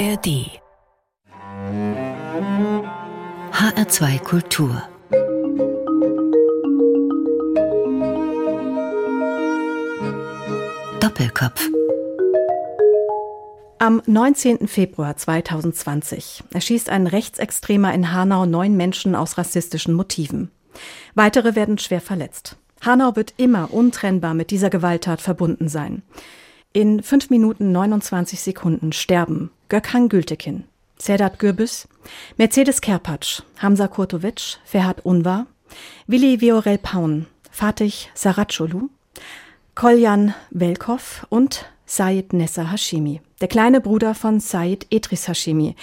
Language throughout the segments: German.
ARD HR2 Kultur Doppelkopf Am 19. Februar 2020 erschießt ein Rechtsextremer in Hanau neun Menschen aus rassistischen Motiven. Weitere werden schwer verletzt. Hanau wird immer untrennbar mit dieser Gewalttat verbunden sein. In 5 Minuten 29 Sekunden sterben Gökhan Gültekin, Sedat Gürbüz, Mercedes Kerpatsch, Hamza Kurtovic, Ferhat Unvar, Willi Viorel Paun, Fatih Saracolu, Koljan Velkov und Said Nessa Hashimi, der kleine Bruder von Said Etris Hashimi,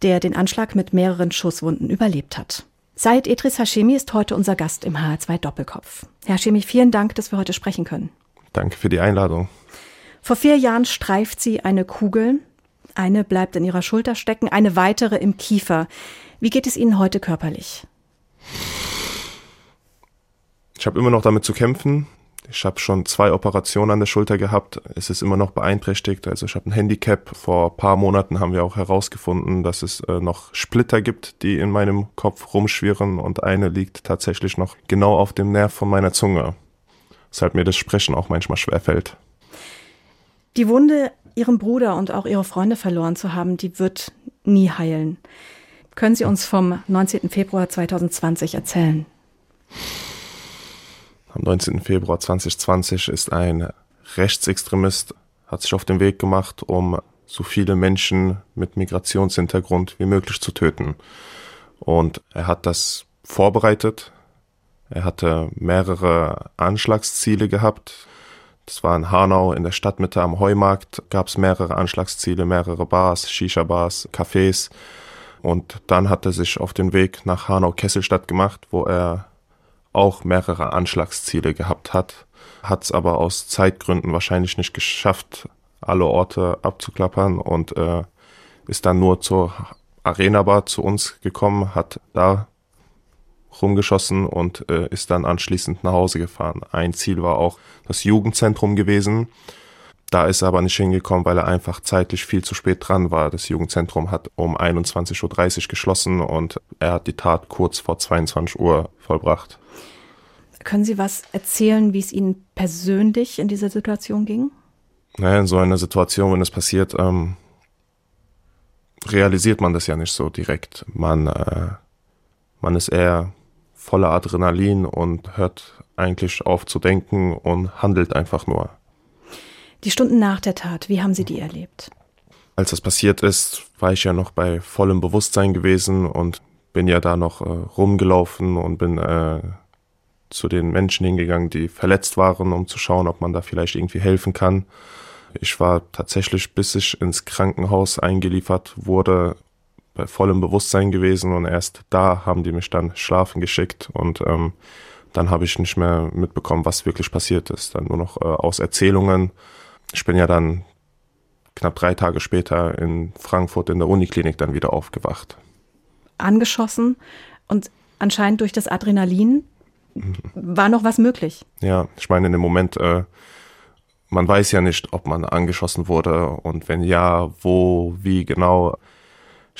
der den Anschlag mit mehreren Schusswunden überlebt hat. Said Etris Hashimi ist heute unser Gast im HR2 Doppelkopf. Herr Hashimi, vielen Dank, dass wir heute sprechen können. Danke für die Einladung. Vor vier Jahren streift sie eine Kugel. Eine bleibt in ihrer Schulter stecken, eine weitere im Kiefer. Wie geht es Ihnen heute körperlich? Ich habe immer noch damit zu kämpfen. Ich habe schon zwei Operationen an der Schulter gehabt. Es ist immer noch beeinträchtigt. Also ich habe ein Handicap. Vor paar Monaten haben wir auch herausgefunden, dass es äh, noch Splitter gibt, die in meinem Kopf rumschwirren und eine liegt tatsächlich noch genau auf dem Nerv von meiner Zunge. Weshalb mir das Sprechen auch manchmal schwerfällt. Die Wunde, ihren Bruder und auch ihre Freunde verloren zu haben, die wird nie heilen. Können Sie uns vom 19. Februar 2020 erzählen? Am 19. Februar 2020 ist ein Rechtsextremist, hat sich auf den Weg gemacht, um so viele Menschen mit Migrationshintergrund wie möglich zu töten. Und er hat das vorbereitet. Er hatte mehrere Anschlagsziele gehabt. Das war in Hanau in der Stadtmitte am Heumarkt, gab es mehrere Anschlagsziele, mehrere Bars, Shisha-Bars, Cafés. Und dann hat er sich auf den Weg nach Hanau-Kesselstadt gemacht, wo er auch mehrere Anschlagsziele gehabt hat, hat es aber aus Zeitgründen wahrscheinlich nicht geschafft, alle Orte abzuklappern und äh, ist dann nur zur Arena Bar zu uns gekommen, hat da rumgeschossen und äh, ist dann anschließend nach Hause gefahren. Ein Ziel war auch das Jugendzentrum gewesen. Da ist er aber nicht hingekommen, weil er einfach zeitlich viel zu spät dran war. Das Jugendzentrum hat um 21.30 Uhr geschlossen und er hat die Tat kurz vor 22 Uhr vollbracht. Können Sie was erzählen, wie es Ihnen persönlich in dieser Situation ging? Naja, in so einer Situation, wenn es passiert, ähm, realisiert man das ja nicht so direkt. Man, äh, man ist eher voller Adrenalin und hört eigentlich auf zu denken und handelt einfach nur. Die Stunden nach der Tat, wie haben Sie die erlebt? Als das passiert ist, war ich ja noch bei vollem Bewusstsein gewesen und bin ja da noch äh, rumgelaufen und bin äh, zu den Menschen hingegangen, die verletzt waren, um zu schauen, ob man da vielleicht irgendwie helfen kann. Ich war tatsächlich, bis ich ins Krankenhaus eingeliefert wurde, bei vollem Bewusstsein gewesen und erst da haben die mich dann schlafen geschickt und ähm, dann habe ich nicht mehr mitbekommen, was wirklich passiert ist. Dann nur noch äh, aus Erzählungen. Ich bin ja dann knapp drei Tage später in Frankfurt in der Uniklinik dann wieder aufgewacht. Angeschossen und anscheinend durch das Adrenalin war noch was möglich. Ja, ich meine, in dem Moment, äh, man weiß ja nicht, ob man angeschossen wurde und wenn ja, wo, wie genau.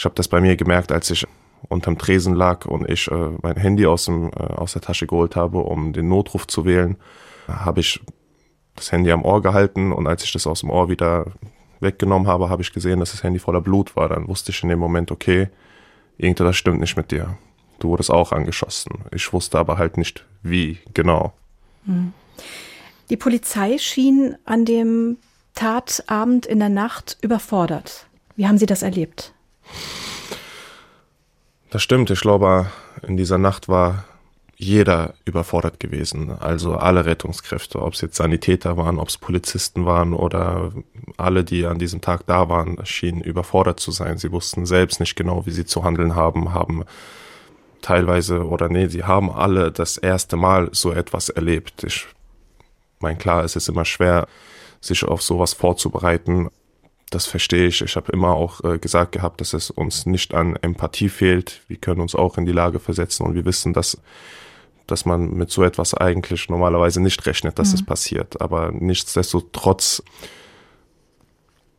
Ich habe das bei mir gemerkt, als ich unterm Tresen lag und ich äh, mein Handy aus, dem, äh, aus der Tasche geholt habe, um den Notruf zu wählen, habe ich das Handy am Ohr gehalten und als ich das aus dem Ohr wieder weggenommen habe, habe ich gesehen, dass das Handy voller Blut war. Dann wusste ich in dem Moment, okay, irgendetwas stimmt nicht mit dir. Du wurdest auch angeschossen. Ich wusste aber halt nicht, wie genau. Hm. Die Polizei schien an dem Tatabend in der Nacht überfordert. Wie haben Sie das erlebt? Das stimmt. Ich glaube, in dieser Nacht war jeder überfordert gewesen. Also alle Rettungskräfte, ob es jetzt Sanitäter waren, ob es Polizisten waren oder alle, die an diesem Tag da waren, schienen überfordert zu sein. Sie wussten selbst nicht genau, wie sie zu handeln haben, haben teilweise oder nee, sie haben alle das erste Mal so etwas erlebt. Ich meine, klar, es ist immer schwer, sich auf sowas vorzubereiten. Das verstehe ich. Ich habe immer auch äh, gesagt gehabt, dass es uns nicht an Empathie fehlt. Wir können uns auch in die Lage versetzen und wir wissen, dass dass man mit so etwas eigentlich normalerweise nicht rechnet, dass mhm. es passiert. Aber nichtsdestotrotz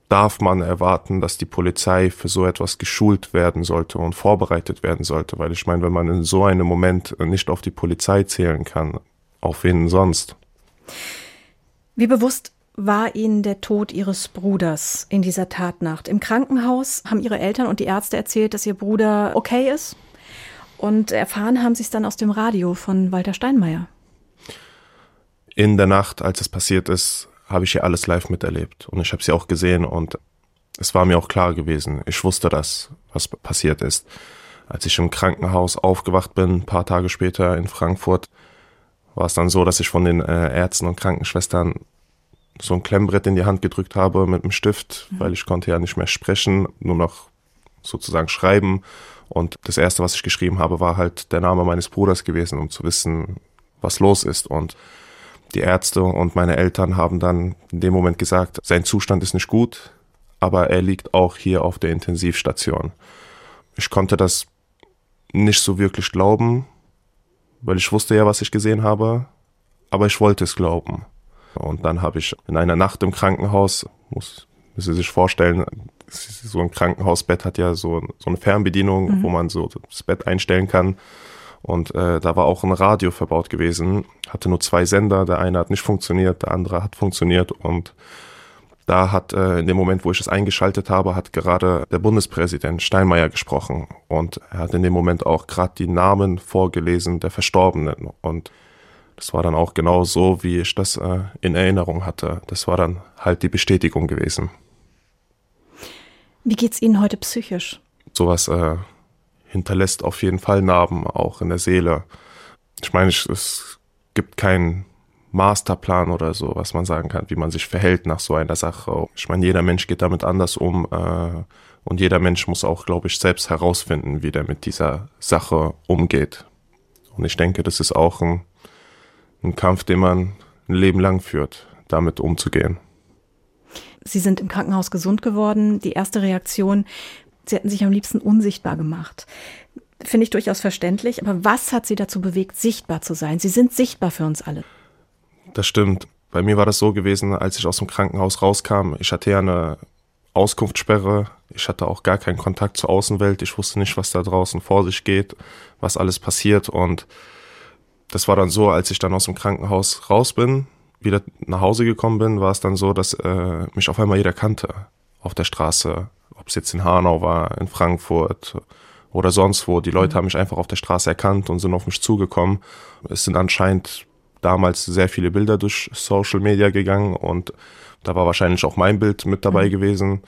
darf man erwarten, dass die Polizei für so etwas geschult werden sollte und vorbereitet werden sollte. Weil ich meine, wenn man in so einem Moment nicht auf die Polizei zählen kann, auf wen sonst? Wie bewusst war Ihnen der Tod Ihres Bruders in dieser Tatnacht? Im Krankenhaus haben Ihre Eltern und die Ärzte erzählt, dass Ihr Bruder okay ist? Und erfahren haben Sie es dann aus dem Radio von Walter Steinmeier. In der Nacht, als es passiert ist, habe ich ja alles live miterlebt. Und ich habe sie auch gesehen und es war mir auch klar gewesen. Ich wusste das, was passiert ist. Als ich im Krankenhaus aufgewacht bin, ein paar Tage später in Frankfurt, war es dann so, dass ich von den äh, Ärzten und Krankenschwestern so ein Klemmbrett in die Hand gedrückt habe mit einem Stift, mhm. weil ich konnte ja nicht mehr sprechen, nur noch sozusagen schreiben. Und das erste, was ich geschrieben habe, war halt der Name meines Bruders gewesen, um zu wissen, was los ist. Und die Ärzte und meine Eltern haben dann in dem Moment gesagt, sein Zustand ist nicht gut, aber er liegt auch hier auf der Intensivstation. Ich konnte das nicht so wirklich glauben, weil ich wusste ja, was ich gesehen habe, aber ich wollte es glauben. Und dann habe ich in einer Nacht im Krankenhaus, muss, muss Sie sich vorstellen, so ein Krankenhausbett hat ja so, so eine Fernbedienung, mhm. wo man so das Bett einstellen kann. Und äh, da war auch ein Radio verbaut gewesen, hatte nur zwei Sender, der eine hat nicht funktioniert, der andere hat funktioniert und da hat äh, in dem Moment, wo ich es eingeschaltet habe, hat gerade der Bundespräsident Steinmeier gesprochen und er hat in dem Moment auch gerade die Namen vorgelesen der Verstorbenen und das war dann auch genau so, wie ich das äh, in Erinnerung hatte. Das war dann halt die Bestätigung gewesen. Wie geht's Ihnen heute psychisch? Sowas äh, hinterlässt auf jeden Fall Narben, auch in der Seele. Ich meine, es gibt keinen Masterplan oder so, was man sagen kann, wie man sich verhält nach so einer Sache. Ich meine, jeder Mensch geht damit anders um äh, und jeder Mensch muss auch, glaube ich, selbst herausfinden, wie der mit dieser Sache umgeht. Und ich denke, das ist auch ein, ein Kampf, den man ein Leben lang führt, damit umzugehen. Sie sind im Krankenhaus gesund geworden. Die erste Reaktion, Sie hätten sich am liebsten unsichtbar gemacht. Finde ich durchaus verständlich. Aber was hat Sie dazu bewegt, sichtbar zu sein? Sie sind sichtbar für uns alle. Das stimmt. Bei mir war das so gewesen, als ich aus dem Krankenhaus rauskam. Ich hatte ja eine Auskunftssperre. Ich hatte auch gar keinen Kontakt zur Außenwelt. Ich wusste nicht, was da draußen vor sich geht, was alles passiert. Und das war dann so, als ich dann aus dem Krankenhaus raus bin, wieder nach Hause gekommen bin, war es dann so, dass äh, mich auf einmal jeder kannte auf der Straße ob es jetzt in Hanau war, in Frankfurt oder sonst wo. Die Leute mhm. haben mich einfach auf der Straße erkannt und sind auf mich zugekommen. Es sind anscheinend damals sehr viele Bilder durch Social Media gegangen und da war wahrscheinlich auch mein Bild mit dabei mhm. gewesen.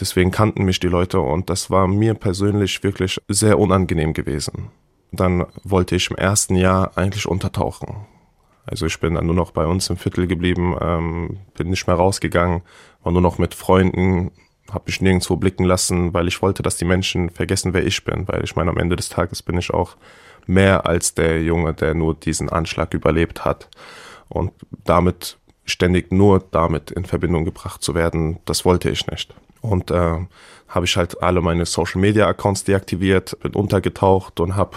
Deswegen kannten mich die Leute und das war mir persönlich wirklich sehr unangenehm gewesen. Dann wollte ich im ersten Jahr eigentlich untertauchen. Also ich bin dann nur noch bei uns im Viertel geblieben, ähm, bin nicht mehr rausgegangen, war nur noch mit Freunden habe mich nirgendwo blicken lassen, weil ich wollte, dass die Menschen vergessen, wer ich bin. Weil ich meine, am Ende des Tages bin ich auch mehr als der Junge, der nur diesen Anschlag überlebt hat. Und damit ständig nur damit in Verbindung gebracht zu werden, das wollte ich nicht. Und äh, habe ich halt alle meine Social Media Accounts deaktiviert, bin untergetaucht und habe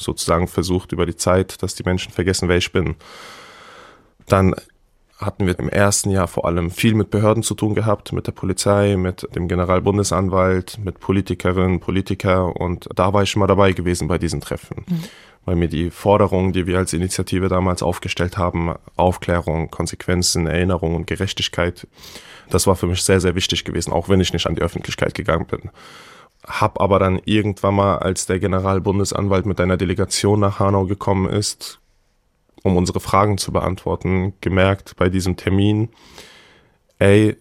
sozusagen versucht über die Zeit, dass die Menschen vergessen, wer ich bin. Dann hatten wir im ersten Jahr vor allem viel mit Behörden zu tun gehabt, mit der Polizei, mit dem Generalbundesanwalt, mit Politikerinnen, Politiker und da war ich schon mal dabei gewesen bei diesen Treffen. Mhm. Weil mir die Forderungen, die wir als Initiative damals aufgestellt haben, Aufklärung, Konsequenzen, Erinnerung und Gerechtigkeit, das war für mich sehr, sehr wichtig gewesen, auch wenn ich nicht an die Öffentlichkeit gegangen bin. Hab aber dann irgendwann mal, als der Generalbundesanwalt mit einer Delegation nach Hanau gekommen ist, um unsere Fragen zu beantworten, gemerkt bei diesem Termin, ey,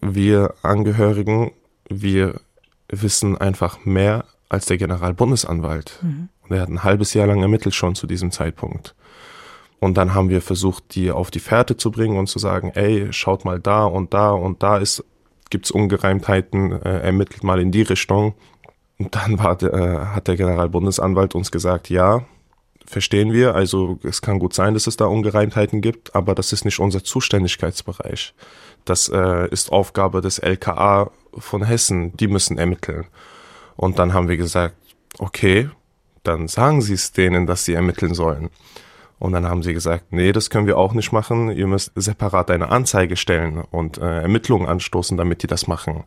wir Angehörigen, wir wissen einfach mehr als der Generalbundesanwalt. Mhm. Und er hat ein halbes Jahr lang ermittelt schon zu diesem Zeitpunkt. Und dann haben wir versucht, die auf die Fährte zu bringen und zu sagen, ey, schaut mal da und da und da ist, gibt's Ungereimtheiten, äh, ermittelt mal in die Richtung. Und dann war, äh, hat der Generalbundesanwalt uns gesagt, ja, verstehen wir. Also es kann gut sein, dass es da Ungereimtheiten gibt, aber das ist nicht unser Zuständigkeitsbereich. Das äh, ist Aufgabe des LKA von Hessen. Die müssen ermitteln. Und dann haben wir gesagt, okay, dann sagen Sie es denen, dass sie ermitteln sollen. Und dann haben sie gesagt, nee, das können wir auch nicht machen. Ihr müsst separat eine Anzeige stellen und äh, Ermittlungen anstoßen, damit die das machen.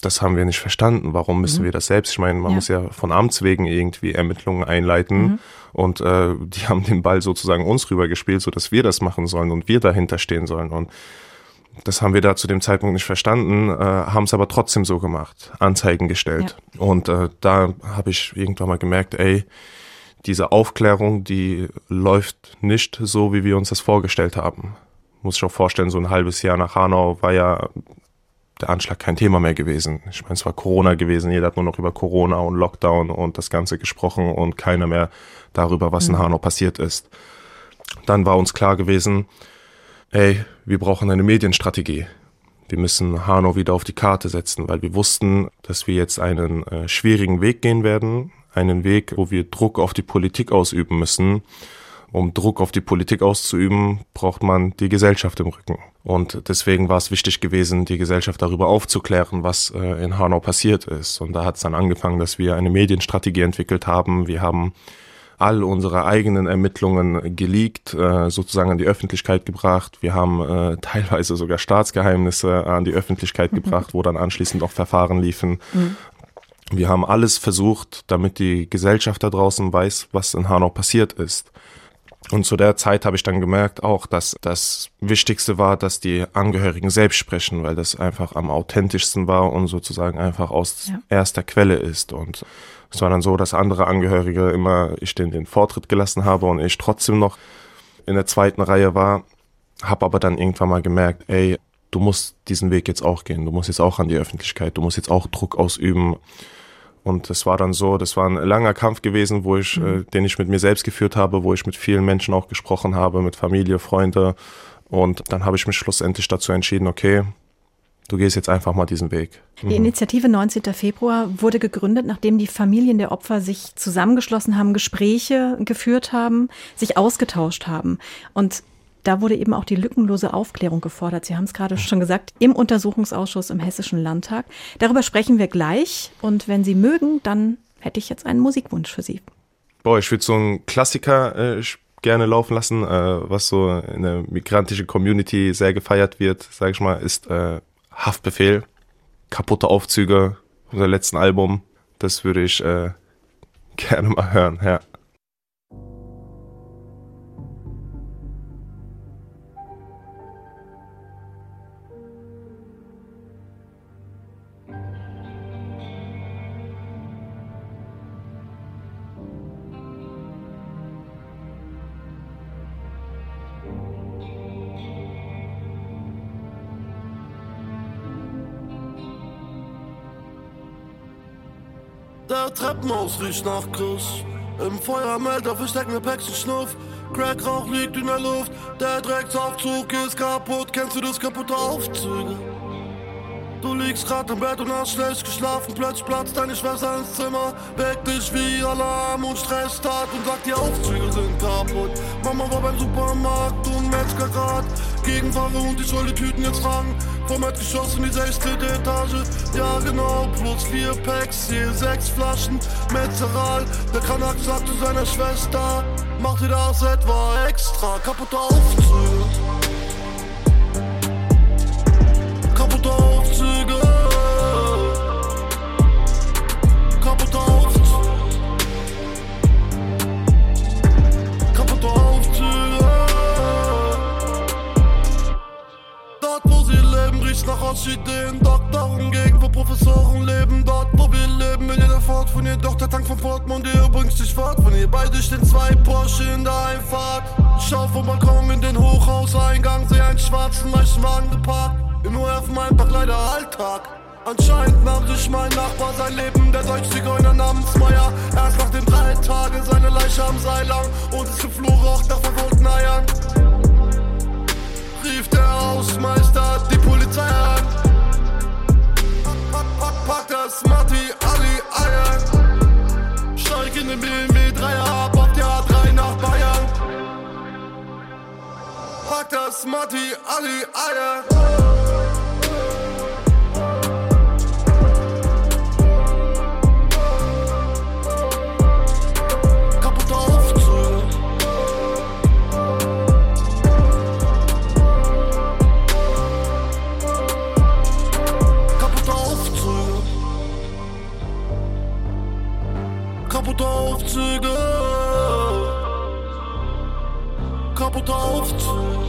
Das haben wir nicht verstanden. Warum müssen mhm. wir das selbst? Ich meine, man ja. muss ja von Amts wegen irgendwie Ermittlungen einleiten. Mhm. Und äh, die haben den Ball sozusagen uns rübergespielt, so dass wir das machen sollen und wir dahinter stehen sollen. Und das haben wir da zu dem Zeitpunkt nicht verstanden, äh, haben es aber trotzdem so gemacht, Anzeigen gestellt. Ja. Und äh, da habe ich irgendwann mal gemerkt, ey, diese Aufklärung, die läuft nicht so, wie wir uns das vorgestellt haben. Muss ich auch vorstellen, so ein halbes Jahr nach Hanau war ja der Anschlag kein Thema mehr gewesen. Ich meine, es war Corona gewesen, jeder hat nur noch über Corona und Lockdown und das Ganze gesprochen und keiner mehr darüber, was in mhm. Hanau passiert ist. Dann war uns klar gewesen, ey, wir brauchen eine Medienstrategie. Wir müssen Hanau wieder auf die Karte setzen, weil wir wussten, dass wir jetzt einen äh, schwierigen Weg gehen werden, einen Weg, wo wir Druck auf die Politik ausüben müssen. Um Druck auf die Politik auszuüben, braucht man die Gesellschaft im Rücken. Und deswegen war es wichtig gewesen, die Gesellschaft darüber aufzuklären, was äh, in Hanau passiert ist. Und da hat es dann angefangen, dass wir eine Medienstrategie entwickelt haben. Wir haben all unsere eigenen Ermittlungen geleakt, äh, sozusagen an die Öffentlichkeit gebracht. Wir haben äh, teilweise sogar Staatsgeheimnisse an die Öffentlichkeit mhm. gebracht, wo dann anschließend auch Verfahren liefen. Mhm. Wir haben alles versucht, damit die Gesellschaft da draußen weiß, was in Hanau passiert ist. Und zu der Zeit habe ich dann gemerkt auch, dass das Wichtigste war, dass die Angehörigen selbst sprechen, weil das einfach am authentischsten war und sozusagen einfach aus ja. erster Quelle ist. Und es war dann so, dass andere Angehörige immer ich den, den Vortritt gelassen habe und ich trotzdem noch in der zweiten Reihe war, habe aber dann irgendwann mal gemerkt, ey, du musst diesen Weg jetzt auch gehen, du musst jetzt auch an die Öffentlichkeit, du musst jetzt auch Druck ausüben. Und es war dann so, das war ein langer Kampf gewesen, wo ich, mhm. äh, den ich mit mir selbst geführt habe, wo ich mit vielen Menschen auch gesprochen habe, mit Familie, Freunde. Und dann habe ich mich schlussendlich dazu entschieden, okay, du gehst jetzt einfach mal diesen Weg. Die mhm. Initiative 19. Februar wurde gegründet, nachdem die Familien der Opfer sich zusammengeschlossen haben, Gespräche geführt haben, sich ausgetauscht haben. Und da wurde eben auch die lückenlose Aufklärung gefordert. Sie haben es gerade schon gesagt, im Untersuchungsausschuss im Hessischen Landtag. Darüber sprechen wir gleich. Und wenn Sie mögen, dann hätte ich jetzt einen Musikwunsch für Sie. Boah, ich würde so einen Klassiker äh, gerne laufen lassen, äh, was so in der migrantischen Community sehr gefeiert wird, sage ich mal, ist äh, Haftbefehl, kaputte Aufzüge, unser letzten Album. Das würde ich äh, gerne mal hören, ja. Der Treppenhaus riecht nach Kuss. Im Feuermelder verstecken ne Päckchen Schnuff. Crackrauch liegt in der Luft. Der Drecksaufzug ist kaputt. Kennst du das kaputte Aufzüge? Du liegst grad im Bett und hast schlecht geschlafen. Plötzlich platzt deine Schwester ins Zimmer. Weckt dich wie Alarm und Stressstart und sagt, die Aufzüge sind kaputt. Mama war beim Supermarkt und Metzger grad. Gegenfahre und ich soll die Tüten jetzt tragen. Vom Erdgeschoss in die 16. Etage. Ja, genau, plus vier Packs, hier sechs Flaschen. Metzeral, der Kanak sagt zu seiner Schwester: Mach dir das etwa extra. Kaputte Aufzüge. Riecht nach Orchideen. Doktor umgegen, wo Professoren leben. Dort, wo wir leben, will jeder fort von ihr. Doch der Tank von Portemonnaie bringt dich fort. Von ihr beide stehen zwei Porsche in der Einfahrt. Schau vom Balkon in den Hochhauseingang, seh einen schwarzen Leichenwagen geparkt. Im ORF mein Park leider Alltag. Anscheinend nahm sich mein Nachbar sein Leben, der Deutsch-Zigeuner namens Meier. Erst nach den drei Tagen seine Leiche am Seil lang und es Flur roch nach verwundeten Eiern. Rief der Hausmeister die Polizei Den BMW 3er ab auf die A3 nach Bayern. Pack das Matti, Ali, kaputter Aufzug.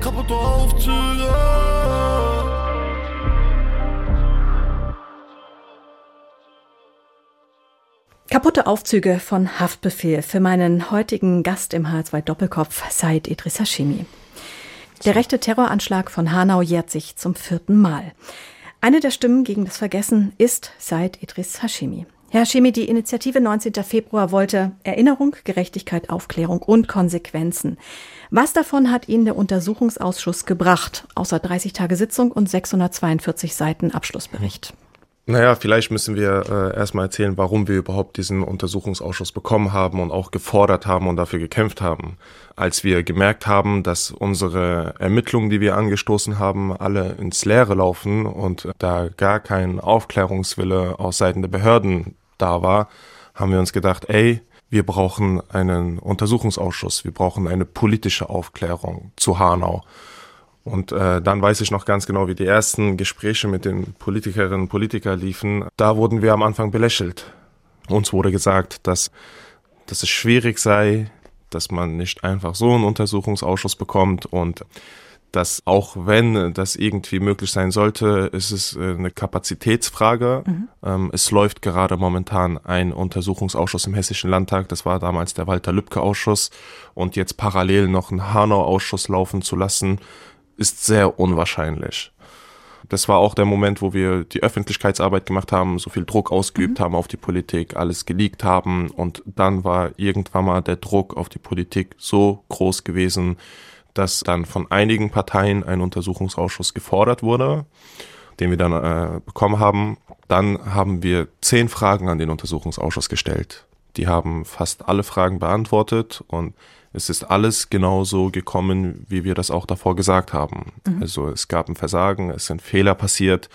Kaputte Aufzüge. Kaputte Aufzüge von Haftbefehl für meinen heutigen Gast im H2 Doppelkopf, Said Idris Hashimi. Der rechte Terroranschlag von Hanau jährt sich zum vierten Mal. Eine der Stimmen gegen das Vergessen ist Said Idris Hashimi. Herr Hashimi, die Initiative 19. Februar wollte Erinnerung, Gerechtigkeit, Aufklärung und Konsequenzen. Was davon hat Ihnen der Untersuchungsausschuss gebracht, außer 30 Tage Sitzung und 642 Seiten Abschlussbericht? Naja, vielleicht müssen wir äh, erstmal erzählen, warum wir überhaupt diesen Untersuchungsausschuss bekommen haben und auch gefordert haben und dafür gekämpft haben. Als wir gemerkt haben, dass unsere Ermittlungen, die wir angestoßen haben, alle ins Leere laufen und da gar kein Aufklärungswille aus Seiten der Behörden da war, haben wir uns gedacht, ey, wir brauchen einen Untersuchungsausschuss, wir brauchen eine politische Aufklärung zu Hanau. Und äh, dann weiß ich noch ganz genau, wie die ersten Gespräche mit den Politikerinnen und Politikern liefen. Da wurden wir am Anfang belächelt. Uns wurde gesagt, dass, dass es schwierig sei, dass man nicht einfach so einen Untersuchungsausschuss bekommt und dass auch wenn das irgendwie möglich sein sollte, ist es äh, eine Kapazitätsfrage. Mhm. Ähm, es läuft gerade momentan ein Untersuchungsausschuss im Hessischen Landtag. Das war damals der Walter-Lübcke-Ausschuss. Und jetzt parallel noch einen Hanau-Ausschuss laufen zu lassen, ist sehr unwahrscheinlich. Das war auch der Moment, wo wir die Öffentlichkeitsarbeit gemacht haben, so viel Druck ausgeübt mhm. haben auf die Politik, alles geleakt haben und dann war irgendwann mal der Druck auf die Politik so groß gewesen, dass dann von einigen Parteien ein Untersuchungsausschuss gefordert wurde, den wir dann äh, bekommen haben. Dann haben wir zehn Fragen an den Untersuchungsausschuss gestellt. Die haben fast alle Fragen beantwortet und es ist alles genauso gekommen, wie wir das auch davor gesagt haben. Mhm. Also es gab ein Versagen, es sind Fehler passiert.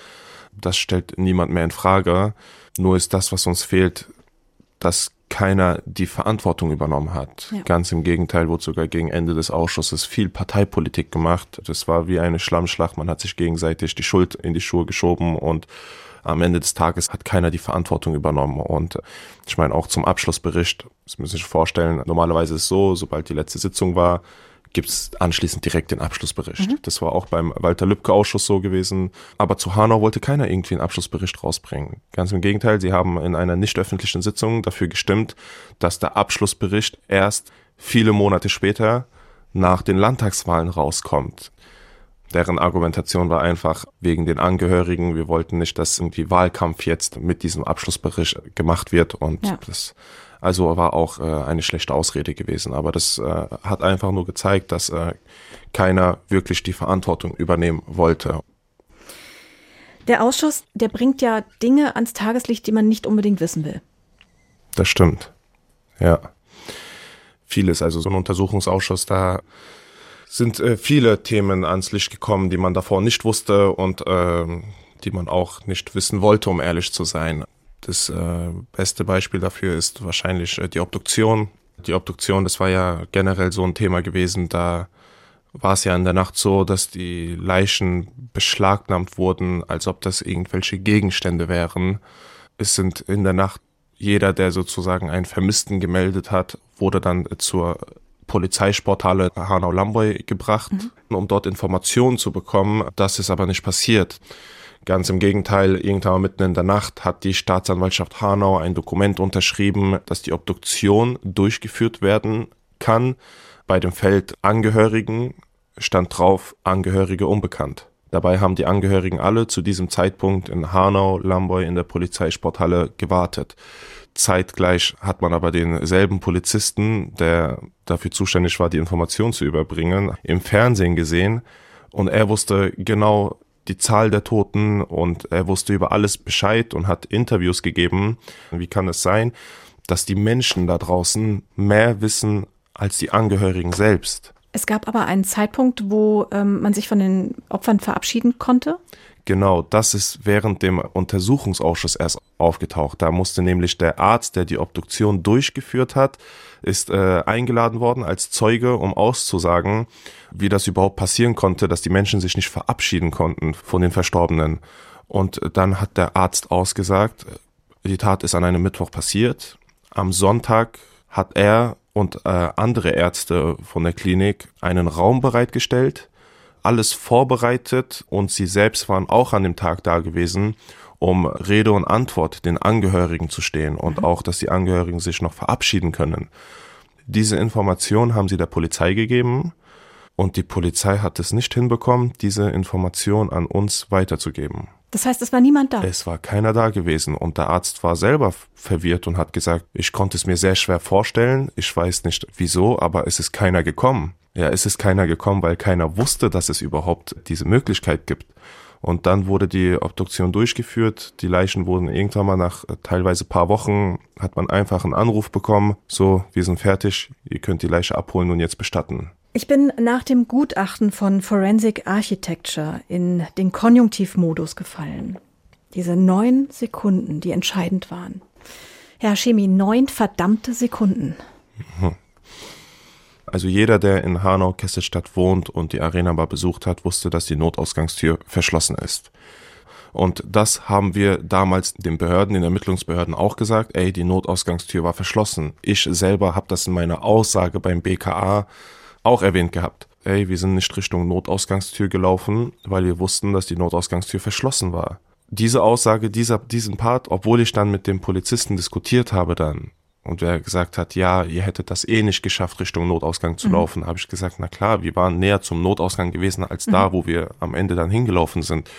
Das stellt niemand mehr in Frage. Nur ist das, was uns fehlt, dass keiner die Verantwortung übernommen hat. Ja. Ganz im Gegenteil wurde sogar gegen Ende des Ausschusses viel Parteipolitik gemacht. Das war wie eine Schlammschlacht. Man hat sich gegenseitig die Schuld in die Schuhe geschoben und am Ende des Tages hat keiner die Verantwortung übernommen. Und ich meine, auch zum Abschlussbericht, das müssen Sie sich vorstellen, normalerweise ist es so, sobald die letzte Sitzung war, gibt es anschließend direkt den Abschlussbericht. Mhm. Das war auch beim Walter Lübcke-Ausschuss so gewesen. Aber zu Hanau wollte keiner irgendwie einen Abschlussbericht rausbringen. Ganz im Gegenteil, sie haben in einer nicht öffentlichen Sitzung dafür gestimmt, dass der Abschlussbericht erst viele Monate später nach den Landtagswahlen rauskommt. Deren Argumentation war einfach wegen den Angehörigen. Wir wollten nicht, dass irgendwie Wahlkampf jetzt mit diesem Abschlussbericht gemacht wird und ja. das also war auch äh, eine schlechte Ausrede gewesen. Aber das äh, hat einfach nur gezeigt, dass äh, keiner wirklich die Verantwortung übernehmen wollte. Der Ausschuss, der bringt ja Dinge ans Tageslicht, die man nicht unbedingt wissen will. Das stimmt. Ja. Vieles, also so ein Untersuchungsausschuss, da sind äh, viele Themen ans Licht gekommen, die man davor nicht wusste und äh, die man auch nicht wissen wollte, um ehrlich zu sein. Das äh, beste Beispiel dafür ist wahrscheinlich äh, die Obduktion. Die Obduktion, das war ja generell so ein Thema gewesen. Da war es ja in der Nacht so, dass die Leichen beschlagnahmt wurden, als ob das irgendwelche Gegenstände wären. Es sind in der Nacht jeder, der sozusagen einen Vermissten gemeldet hat, wurde dann zur Polizeisportale Hanau-Lamboy gebracht, mhm. um dort Informationen zu bekommen. Das ist aber nicht passiert. Ganz im Gegenteil, irgendwann mitten in der Nacht hat die Staatsanwaltschaft Hanau ein Dokument unterschrieben, dass die Obduktion durchgeführt werden kann. Bei dem Feld Angehörigen stand drauf Angehörige unbekannt. Dabei haben die Angehörigen alle zu diesem Zeitpunkt in Hanau, Lamboy in der Polizeisporthalle gewartet. Zeitgleich hat man aber denselben Polizisten, der dafür zuständig war, die Information zu überbringen, im Fernsehen gesehen und er wusste genau die Zahl der Toten und er wusste über alles Bescheid und hat Interviews gegeben. Wie kann es sein, dass die Menschen da draußen mehr wissen als die Angehörigen selbst? Es gab aber einen Zeitpunkt, wo ähm, man sich von den Opfern verabschieden konnte. Genau, das ist während dem Untersuchungsausschuss erst aufgetaucht. Da musste nämlich der Arzt, der die Obduktion durchgeführt hat, ist äh, eingeladen worden als Zeuge, um auszusagen, wie das überhaupt passieren konnte, dass die Menschen sich nicht verabschieden konnten von den Verstorbenen. Und dann hat der Arzt ausgesagt, die Tat ist an einem Mittwoch passiert. Am Sonntag hat er und äh, andere Ärzte von der Klinik einen Raum bereitgestellt, alles vorbereitet und sie selbst waren auch an dem Tag da gewesen, um Rede und Antwort den Angehörigen zu stehen und mhm. auch, dass die Angehörigen sich noch verabschieden können. Diese Information haben sie der Polizei gegeben und die Polizei hat es nicht hinbekommen, diese Information an uns weiterzugeben. Das heißt, es war niemand da? Es war keiner da gewesen und der Arzt war selber verwirrt und hat gesagt, ich konnte es mir sehr schwer vorstellen, ich weiß nicht wieso, aber es ist keiner gekommen. Ja, es ist keiner gekommen, weil keiner wusste, dass es überhaupt diese Möglichkeit gibt. Und dann wurde die Obduktion durchgeführt. Die Leichen wurden irgendwann mal nach äh, teilweise paar Wochen, hat man einfach einen Anruf bekommen. So, wir sind fertig, ihr könnt die Leiche abholen und jetzt bestatten. Ich bin nach dem Gutachten von Forensic Architecture in den Konjunktivmodus gefallen. Diese neun Sekunden, die entscheidend waren. Herr Chemie, neun verdammte Sekunden. Also jeder, der in Hanau-Kesselstadt wohnt und die Arena Bar besucht hat, wusste, dass die Notausgangstür verschlossen ist. Und das haben wir damals den Behörden, den Ermittlungsbehörden auch gesagt, ey, die Notausgangstür war verschlossen. Ich selber habe das in meiner Aussage beim BKA auch erwähnt gehabt. Ey, wir sind nicht Richtung Notausgangstür gelaufen, weil wir wussten, dass die Notausgangstür verschlossen war. Diese Aussage, dieser, diesen Part, obwohl ich dann mit dem Polizisten diskutiert habe dann, und wer gesagt hat, ja, ihr hättet das eh nicht geschafft, Richtung Notausgang zu mhm. laufen, habe ich gesagt, na klar, wir waren näher zum Notausgang gewesen als mhm. da, wo wir am Ende dann hingelaufen sind.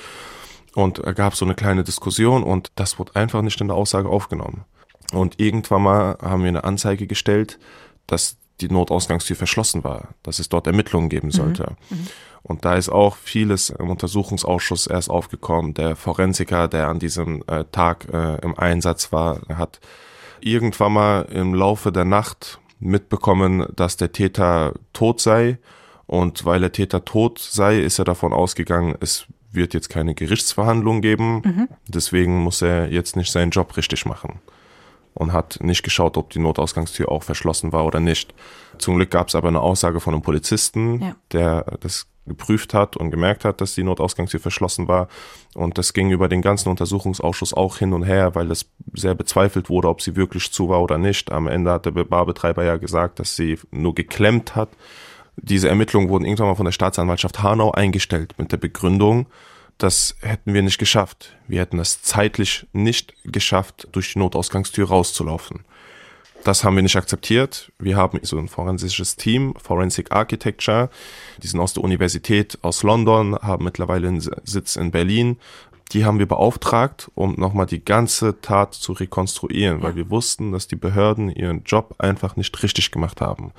Und er gab so eine kleine Diskussion und das wurde einfach nicht in der Aussage aufgenommen. Und irgendwann mal haben wir eine Anzeige gestellt, dass die Notausgangstür verschlossen war, dass es dort Ermittlungen geben sollte. Mhm. Mhm. Und da ist auch vieles im Untersuchungsausschuss erst aufgekommen. Der Forensiker, der an diesem äh, Tag äh, im Einsatz war, hat irgendwann mal im Laufe der Nacht mitbekommen, dass der Täter tot sei. Und weil der Täter tot sei, ist er davon ausgegangen, es wird jetzt keine Gerichtsverhandlung geben. Mhm. Deswegen muss er jetzt nicht seinen Job richtig machen und hat nicht geschaut, ob die Notausgangstür auch verschlossen war oder nicht. Zum Glück gab es aber eine Aussage von einem Polizisten, ja. der das geprüft hat und gemerkt hat, dass die Notausgangstür verschlossen war. Und das ging über den ganzen Untersuchungsausschuss auch hin und her, weil es sehr bezweifelt wurde, ob sie wirklich zu war oder nicht. Am Ende hat der Barbetreiber ja gesagt, dass sie nur geklemmt hat. Diese Ermittlungen wurden irgendwann mal von der Staatsanwaltschaft Hanau eingestellt mit der Begründung, das hätten wir nicht geschafft. Wir hätten es zeitlich nicht geschafft, durch die Notausgangstür rauszulaufen. Das haben wir nicht akzeptiert. Wir haben so ein forensisches Team, Forensic Architecture. Die sind aus der Universität aus London, haben mittlerweile einen Sitz in Berlin. Die haben wir beauftragt, um nochmal die ganze Tat zu rekonstruieren, weil wir wussten, dass die Behörden ihren Job einfach nicht richtig gemacht haben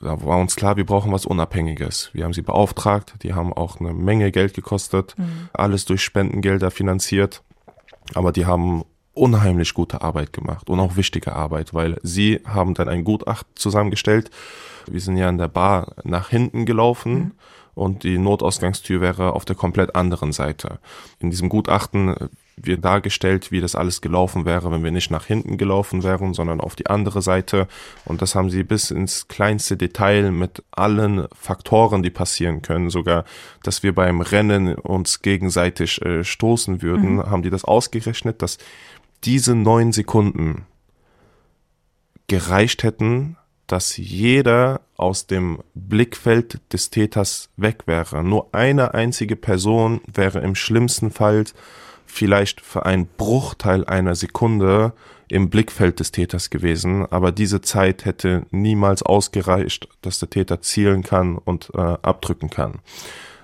da war uns klar, wir brauchen was Unabhängiges. Wir haben sie beauftragt, die haben auch eine Menge Geld gekostet, mhm. alles durch Spendengelder finanziert, aber die haben unheimlich gute Arbeit gemacht und auch wichtige Arbeit, weil sie haben dann ein Gutachten zusammengestellt. Wir sind ja in der Bar nach hinten gelaufen. Mhm und die Notausgangstür wäre auf der komplett anderen Seite. In diesem Gutachten wird dargestellt, wie das alles gelaufen wäre, wenn wir nicht nach hinten gelaufen wären, sondern auf die andere Seite. Und das haben sie bis ins kleinste Detail mit allen Faktoren, die passieren können, sogar, dass wir beim Rennen uns gegenseitig äh, stoßen würden, mhm. haben die das ausgerechnet, dass diese neun Sekunden gereicht hätten, dass jeder aus dem Blickfeld des Täters weg wäre. Nur eine einzige Person wäre im schlimmsten Fall vielleicht für einen Bruchteil einer Sekunde im Blickfeld des Täters gewesen, aber diese Zeit hätte niemals ausgereicht, dass der Täter zielen kann und äh, abdrücken kann.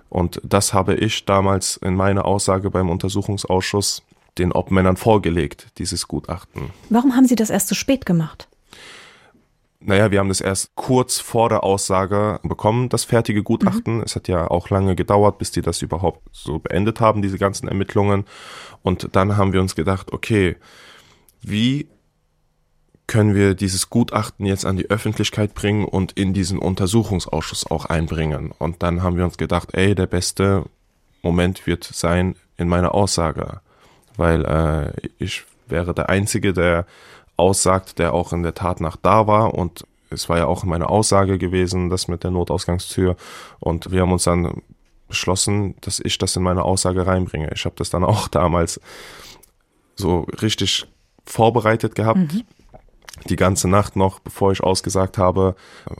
Und das habe ich damals in meiner Aussage beim Untersuchungsausschuss den Obmännern vorgelegt, dieses Gutachten. Warum haben Sie das erst so spät gemacht? Naja, wir haben das erst kurz vor der Aussage bekommen, das fertige Gutachten. Mhm. Es hat ja auch lange gedauert, bis die das überhaupt so beendet haben, diese ganzen Ermittlungen. Und dann haben wir uns gedacht, okay, wie können wir dieses Gutachten jetzt an die Öffentlichkeit bringen und in diesen Untersuchungsausschuss auch einbringen? Und dann haben wir uns gedacht, ey, der beste Moment wird sein in meiner Aussage, weil äh, ich wäre der Einzige, der aussagt, der auch in der Tat nach da war und es war ja auch meine Aussage gewesen, das mit der Notausgangstür und wir haben uns dann beschlossen, dass ich das in meine Aussage reinbringe. Ich habe das dann auch damals so richtig vorbereitet gehabt. Mhm. Die ganze Nacht noch, bevor ich ausgesagt habe,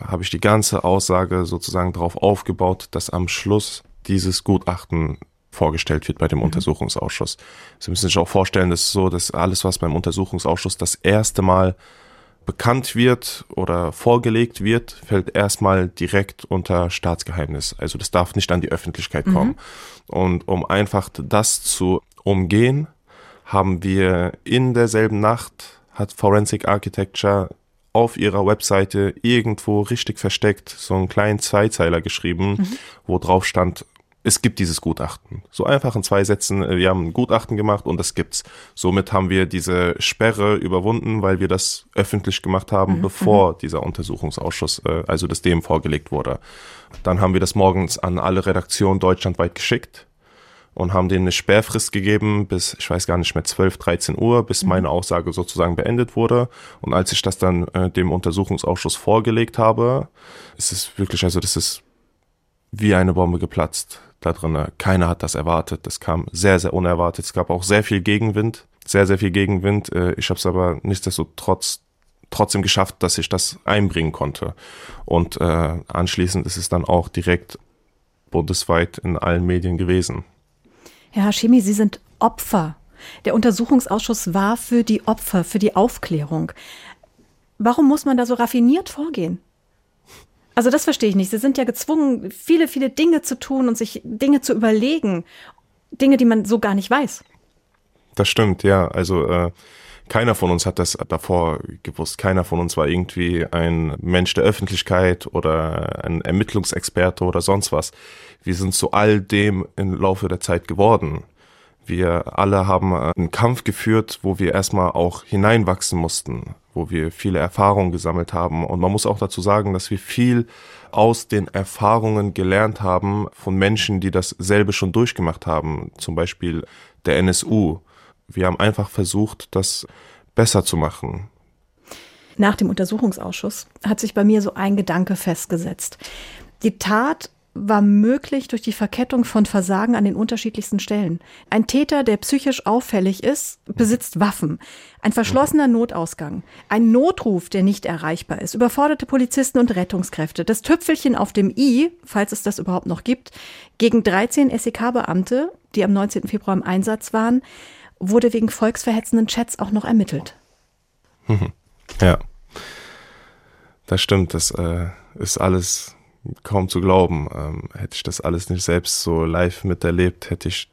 habe ich die ganze Aussage sozusagen darauf aufgebaut, dass am Schluss dieses Gutachten vorgestellt wird bei dem mhm. Untersuchungsausschuss. Sie müssen sich auch vorstellen, dass so, dass alles, was beim Untersuchungsausschuss das erste Mal bekannt wird oder vorgelegt wird, fällt erstmal direkt unter Staatsgeheimnis. Also das darf nicht an die Öffentlichkeit kommen. Mhm. Und um einfach das zu umgehen, haben wir in derselben Nacht, hat Forensic Architecture auf ihrer Webseite irgendwo richtig versteckt so einen kleinen Zweizeiler geschrieben, mhm. wo drauf stand, es gibt dieses Gutachten. So einfach in zwei Sätzen, äh, wir haben ein Gutachten gemacht und das gibt's. Somit haben wir diese Sperre überwunden, weil wir das öffentlich gemacht haben, mhm. bevor mhm. dieser Untersuchungsausschuss, äh, also das dem vorgelegt wurde. Dann haben wir das morgens an alle Redaktionen deutschlandweit geschickt und haben denen eine Sperrfrist gegeben bis, ich weiß gar nicht mehr, 12, 13 Uhr, bis mhm. meine Aussage sozusagen beendet wurde. Und als ich das dann äh, dem Untersuchungsausschuss vorgelegt habe, ist es wirklich, also das ist wie eine Bombe geplatzt da drin. Keiner hat das erwartet. Das kam sehr, sehr unerwartet. Es gab auch sehr viel Gegenwind, sehr, sehr viel Gegenwind. Äh, ich habe es aber nichtsdestotrotz trotzdem geschafft, dass ich das einbringen konnte. Und äh, anschließend ist es dann auch direkt bundesweit in allen Medien gewesen. Herr Hashimi, Sie sind Opfer. Der Untersuchungsausschuss war für die Opfer, für die Aufklärung. Warum muss man da so raffiniert vorgehen? Also das verstehe ich nicht. Sie sind ja gezwungen, viele, viele Dinge zu tun und sich Dinge zu überlegen. Dinge, die man so gar nicht weiß. Das stimmt, ja. Also äh, keiner von uns hat das davor gewusst. Keiner von uns war irgendwie ein Mensch der Öffentlichkeit oder ein Ermittlungsexperte oder sonst was. Wir sind zu all dem im Laufe der Zeit geworden. Wir alle haben einen Kampf geführt, wo wir erstmal auch hineinwachsen mussten wo wir viele Erfahrungen gesammelt haben. Und man muss auch dazu sagen, dass wir viel aus den Erfahrungen gelernt haben von Menschen, die dasselbe schon durchgemacht haben. Zum Beispiel der NSU. Wir haben einfach versucht, das besser zu machen. Nach dem Untersuchungsausschuss hat sich bei mir so ein Gedanke festgesetzt. Die Tat war möglich durch die Verkettung von Versagen an den unterschiedlichsten Stellen. Ein Täter, der psychisch auffällig ist, besitzt Waffen. Ein verschlossener Notausgang. Ein Notruf, der nicht erreichbar ist. Überforderte Polizisten und Rettungskräfte. Das Tüpfelchen auf dem I, falls es das überhaupt noch gibt, gegen 13 SEK-Beamte, die am 19. Februar im Einsatz waren, wurde wegen volksverhetzenden Chats auch noch ermittelt. Ja. Das stimmt, das äh, ist alles kaum zu glauben. Ähm, hätte ich das alles nicht selbst so live miterlebt, hätte ich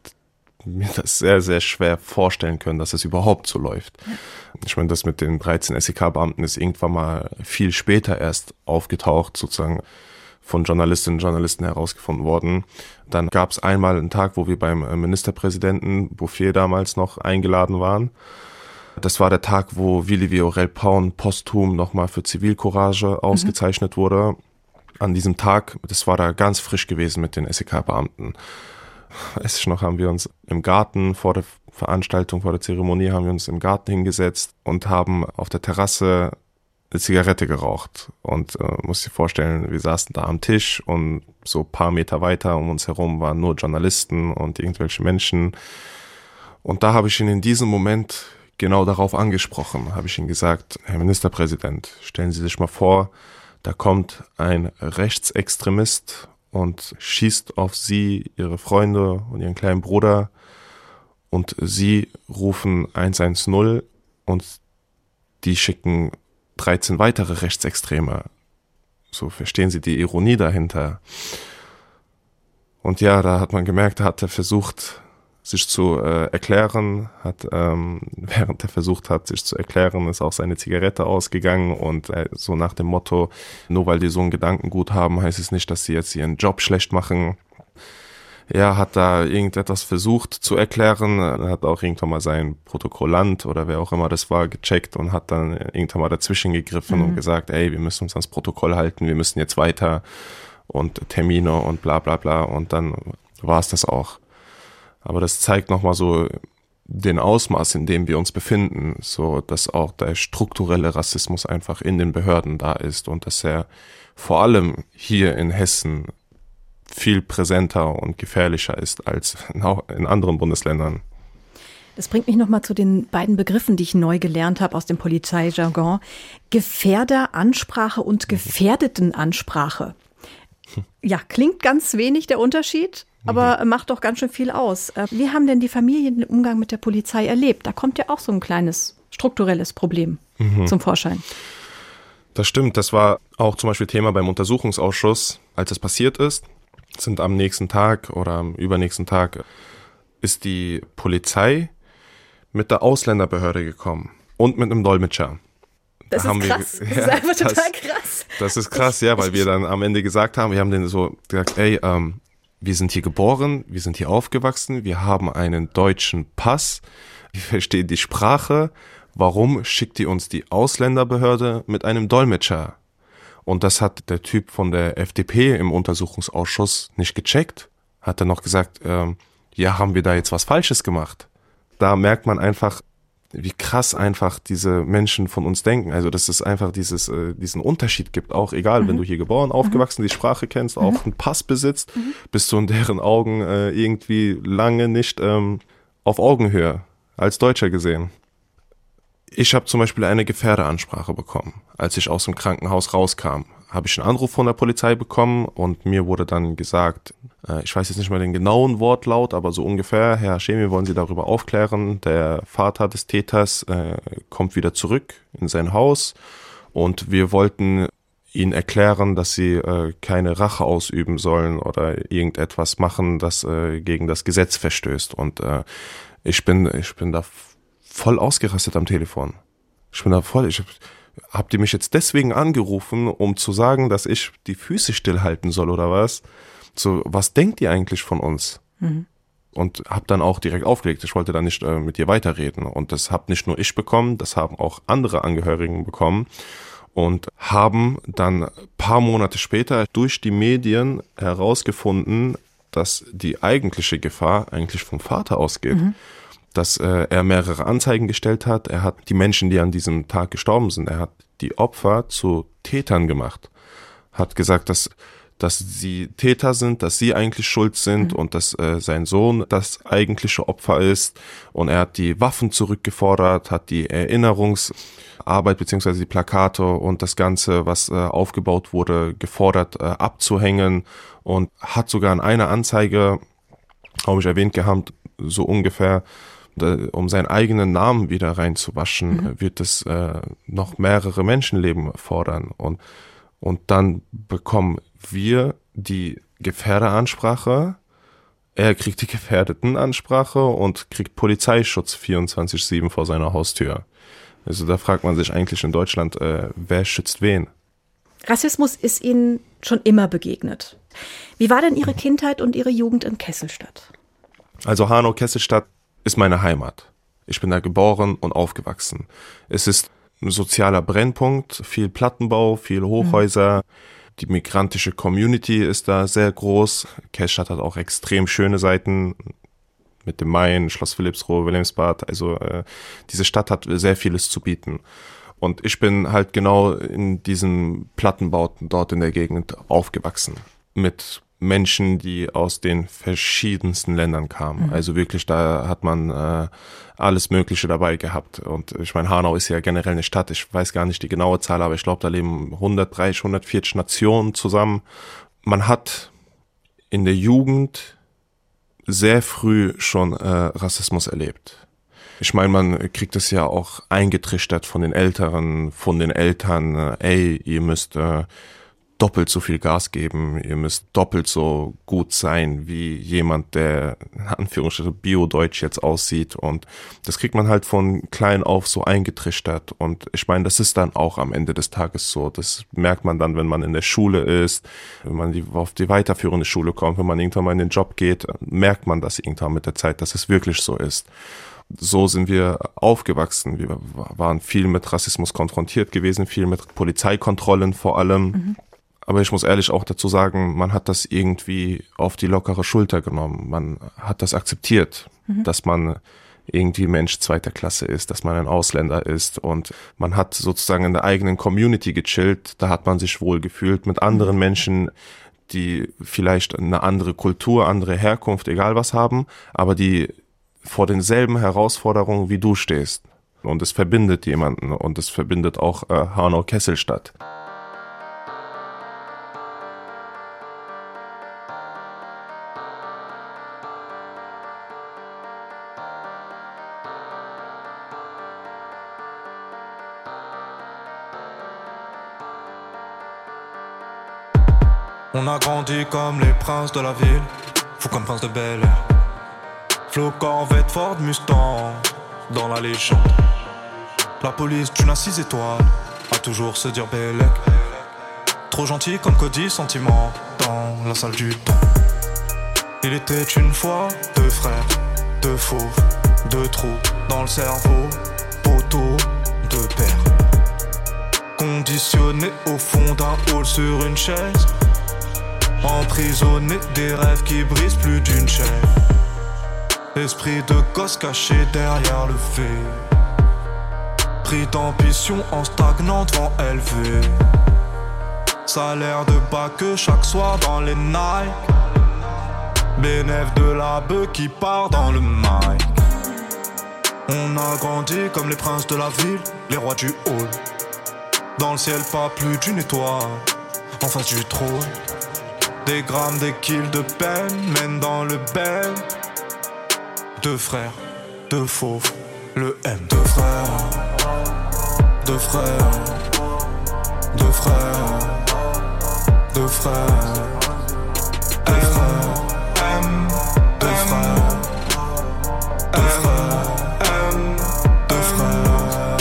mir das sehr, sehr schwer vorstellen können, dass es überhaupt so läuft. Ich meine, das mit den 13 SEK-Beamten ist irgendwann mal viel später erst aufgetaucht, sozusagen von Journalistinnen und Journalisten herausgefunden worden. Dann gab es einmal einen Tag, wo wir beim äh, Ministerpräsidenten Bouffier damals noch eingeladen waren. Das war der Tag, wo Willi Viorel Paun posthum nochmal für Zivilcourage mhm. ausgezeichnet mhm. wurde an diesem Tag, das war da ganz frisch gewesen mit den SEK-Beamten. Weiß ich noch, haben wir uns im Garten vor der Veranstaltung, vor der Zeremonie, haben wir uns im Garten hingesetzt und haben auf der Terrasse eine Zigarette geraucht. Und äh, muss dir vorstellen, wir saßen da am Tisch und so paar Meter weiter um uns herum waren nur Journalisten und irgendwelche Menschen. Und da habe ich ihn in diesem Moment genau darauf angesprochen, habe ich ihn gesagt, Herr Ministerpräsident, stellen Sie sich mal vor, da kommt ein Rechtsextremist und schießt auf sie, ihre Freunde und ihren kleinen Bruder und sie rufen 110 und die schicken 13 weitere Rechtsextreme. So verstehen Sie die Ironie dahinter. Und ja, da hat man gemerkt, da hat er versucht, sich zu äh, erklären, hat, ähm, während er versucht hat, sich zu erklären, ist auch seine Zigarette ausgegangen und äh, so nach dem Motto, nur weil die so einen Gedankengut haben, heißt es nicht, dass sie jetzt ihren Job schlecht machen. Er hat da irgendetwas versucht zu erklären, er hat auch irgendwann mal sein Protokollant oder wer auch immer das war gecheckt und hat dann irgendwann mal dazwischen gegriffen mhm. und gesagt, ey, wir müssen uns ans Protokoll halten, wir müssen jetzt weiter und Termine und bla bla bla und dann war es das auch. Aber das zeigt nochmal so den Ausmaß, in dem wir uns befinden, so dass auch der strukturelle Rassismus einfach in den Behörden da ist und dass er vor allem hier in Hessen viel präsenter und gefährlicher ist als in anderen Bundesländern. Das bringt mich nochmal zu den beiden Begriffen, die ich neu gelernt habe aus dem Polizeijargon. Gefährderansprache und Gefährdetenansprache. Ja, klingt ganz wenig der Unterschied, aber mhm. macht doch ganz schön viel aus. Äh, wie haben denn die Familien den Umgang mit der Polizei erlebt? Da kommt ja auch so ein kleines strukturelles Problem mhm. zum Vorschein. Das stimmt, das war auch zum Beispiel Thema beim Untersuchungsausschuss, als es passiert ist, sind am nächsten Tag oder am übernächsten Tag ist die Polizei mit der Ausländerbehörde gekommen und mit einem Dolmetscher. Das da ist krass. Wir, ja, das ist einfach total das, krass. Das ist krass, ja, weil wir dann am Ende gesagt haben, wir haben denen so gesagt, ey, ähm, wir sind hier geboren, wir sind hier aufgewachsen, wir haben einen deutschen Pass, wir verstehen die Sprache, warum schickt ihr uns die Ausländerbehörde mit einem Dolmetscher? Und das hat der Typ von der FDP im Untersuchungsausschuss nicht gecheckt. Hat er noch gesagt, ähm, ja, haben wir da jetzt was Falsches gemacht? Da merkt man einfach, wie krass einfach diese Menschen von uns denken. Also dass es einfach dieses, äh, diesen Unterschied gibt. Auch egal, mhm. wenn du hier geboren, aufgewachsen, mhm. die Sprache kennst, mhm. auch einen Pass besitzt, mhm. bist du in deren Augen äh, irgendwie lange nicht ähm, auf Augenhöhe als Deutscher gesehen. Ich habe zum Beispiel eine Gefährdeansprache bekommen, als ich aus dem Krankenhaus rauskam. Habe ich einen Anruf von der Polizei bekommen und mir wurde dann gesagt, äh, ich weiß jetzt nicht mehr den genauen Wortlaut, aber so ungefähr, Herr Schemi, wollen Sie darüber aufklären? Der Vater des Täters äh, kommt wieder zurück in sein Haus und wir wollten ihnen erklären, dass sie äh, keine Rache ausüben sollen oder irgendetwas machen, das äh, gegen das Gesetz verstößt. Und äh, ich bin, ich bin da voll ausgerastet am Telefon. Ich bin da voll, ich habt ihr mich jetzt deswegen angerufen, um zu sagen, dass ich die Füße stillhalten soll oder was? So, was denkt ihr eigentlich von uns? Mhm. Und hab dann auch direkt aufgelegt. Ich wollte dann nicht äh, mit ihr weiterreden. Und das hab nicht nur ich bekommen, das haben auch andere Angehörigen bekommen und haben dann paar Monate später durch die Medien herausgefunden, dass die eigentliche Gefahr eigentlich vom Vater ausgeht. Mhm dass äh, er mehrere Anzeigen gestellt hat. Er hat die Menschen, die an diesem Tag gestorben sind, er hat die Opfer zu Tätern gemacht. Hat gesagt, dass dass sie Täter sind, dass sie eigentlich schuld sind mhm. und dass äh, sein Sohn das eigentliche Opfer ist. Und er hat die Waffen zurückgefordert, hat die Erinnerungsarbeit beziehungsweise die Plakate und das Ganze, was äh, aufgebaut wurde, gefordert äh, abzuhängen und hat sogar in einer Anzeige, habe ich erwähnt gehabt, so ungefähr um seinen eigenen Namen wieder reinzuwaschen, mhm. wird es äh, noch mehrere Menschenleben fordern. Und, und dann bekommen wir die Gefährdeansprache, er kriegt die Gefährdetenansprache und kriegt Polizeischutz 24-7 vor seiner Haustür. Also da fragt man sich eigentlich in Deutschland, äh, wer schützt wen? Rassismus ist Ihnen schon immer begegnet. Wie war denn Ihre Kindheit und Ihre Jugend in Kesselstadt? Also Hanau-Kesselstadt ist meine Heimat. Ich bin da geboren und aufgewachsen. Es ist ein sozialer Brennpunkt, viel Plattenbau, viel Hochhäuser. Mhm. Die migrantische Community ist da sehr groß. Kesstadt hat auch extrem schöne Seiten mit dem Main, Schloss Philippsruhe, Wilhelmsbad. Also äh, diese Stadt hat sehr vieles zu bieten. Und ich bin halt genau in diesen Plattenbauten dort in der Gegend aufgewachsen. Mit Menschen, die aus den verschiedensten Ländern kamen. Mhm. Also wirklich, da hat man äh, alles Mögliche dabei gehabt. Und ich meine, Hanau ist ja generell eine Stadt. Ich weiß gar nicht die genaue Zahl, aber ich glaube, da leben 130, 140 Nationen zusammen. Man hat in der Jugend sehr früh schon äh, Rassismus erlebt. Ich meine, man kriegt es ja auch eingetrichtert von den Älteren, von den Eltern, äh, ey, ihr müsst äh, doppelt so viel Gas geben, ihr müsst doppelt so gut sein wie jemand, der in Anführungsstrichen Bio-Deutsch jetzt aussieht und das kriegt man halt von klein auf so eingetrichtert und ich meine, das ist dann auch am Ende des Tages so, das merkt man dann, wenn man in der Schule ist, wenn man die, auf die weiterführende Schule kommt, wenn man irgendwann mal in den Job geht, merkt man das irgendwann mit der Zeit, dass es wirklich so ist so sind wir aufgewachsen. Wir waren viel mit Rassismus konfrontiert gewesen, viel mit Polizeikontrollen vor allem. Mhm. Aber ich muss ehrlich auch dazu sagen, man hat das irgendwie auf die lockere Schulter genommen. Man hat das akzeptiert, mhm. dass man irgendwie Mensch zweiter Klasse ist, dass man ein Ausländer ist und man hat sozusagen in der eigenen Community gechillt. Da hat man sich wohl gefühlt mit anderen mhm. Menschen, die vielleicht eine andere Kultur, andere Herkunft, egal was haben, aber die vor denselben Herausforderungen wie du stehst. Und es verbindet jemanden und es verbindet auch äh, hanau kesselstadt On a grandi comme les princes de la ville, fou comme prince de Bel Air. Flo Corvette Ford Mustang, dans la légende. La police d'une à six étoiles, a toujours se dire Bellec. Trop gentil comme Cody Sentiment, dans la salle du temps. Il était une fois deux frères, deux fauves, deux trous dans le cerveau, poteau, deux pères. Conditionné au fond d'un hall sur une chaise, emprisonné des rêves qui brisent plus d'une chaîne. Esprit de gosse caché derrière le fait. Pris d'ambition en stagnant devant élevé. Salaire de bas que chaque soir dans les Nike. Bénéf de la bœuf qui part dans le mic. On a grandi comme les princes de la ville, les rois du hall. Dans le ciel, pas plus d'une étoile. En face du trône, des grammes, des kills de peine mènent dans le bel. Deux frères, deux fauves, le M. Deux frères, deux frères, deux frères, deux frères. Deux frères, M, deux frères, deux M, deux frères.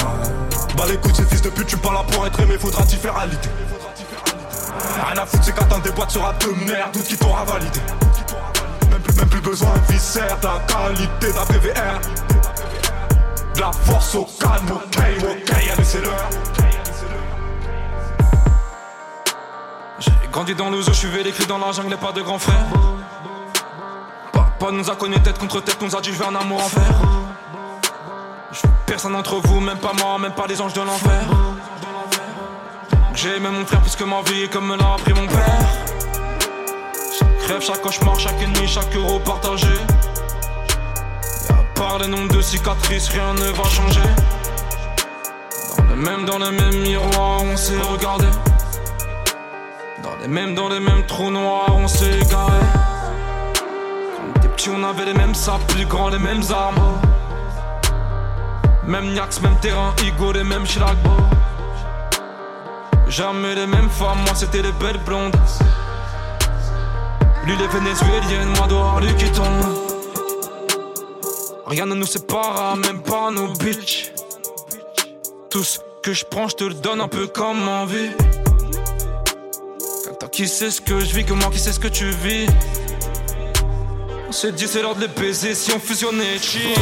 Bah ces fils de pute, tu parles là pour être aimé, faudra t'y faire à l'idée. Rien à foutre, c'est qu'attendre des boîtes sur rap de merde, doute qui t'aura validé. Même plus, même plus besoin de viscère, de la qualité d'un PVR. De la force au calme, ok, ok, allez, c'est l'heure. J'ai grandi dans le zoo, je suis vécu dans la jungle, et pas de grand frère. Papa nous a connus tête contre tête, nous a dit je un amour en fer. Personne d'entre vous, même pas moi, même pas les anges de l'enfer. J'ai aimé mon frère plus que ma vie, comme me l'a appris mon père. Chaque rêve, chaque cauchemar, chaque ennemi, chaque euro partagé. Et à part les nombres de cicatrices, rien ne va changer. Dans le même, dans le même miroir, on s'est regardé. Dans les mêmes, dans les mêmes trous noirs, on s'est égaré. Quand on était petits, on avait les mêmes sables, plus grands, les mêmes armes. Même Niax, même terrain, Igo, les mêmes schlagbo. Jamais les mêmes femmes, moi c'était les belles blondes. Lui les vénézuéliennes, moi dehors, lui qui tombe. Rien ne nous sépare, même pas nos bitches. Tout ce que je prends, je te le donne un peu comme envie. Toi qui sais ce que je vis, que moi qui sais ce que tu vis. On s'est dit c'est l'heure de les baiser si on fusionnait cheat.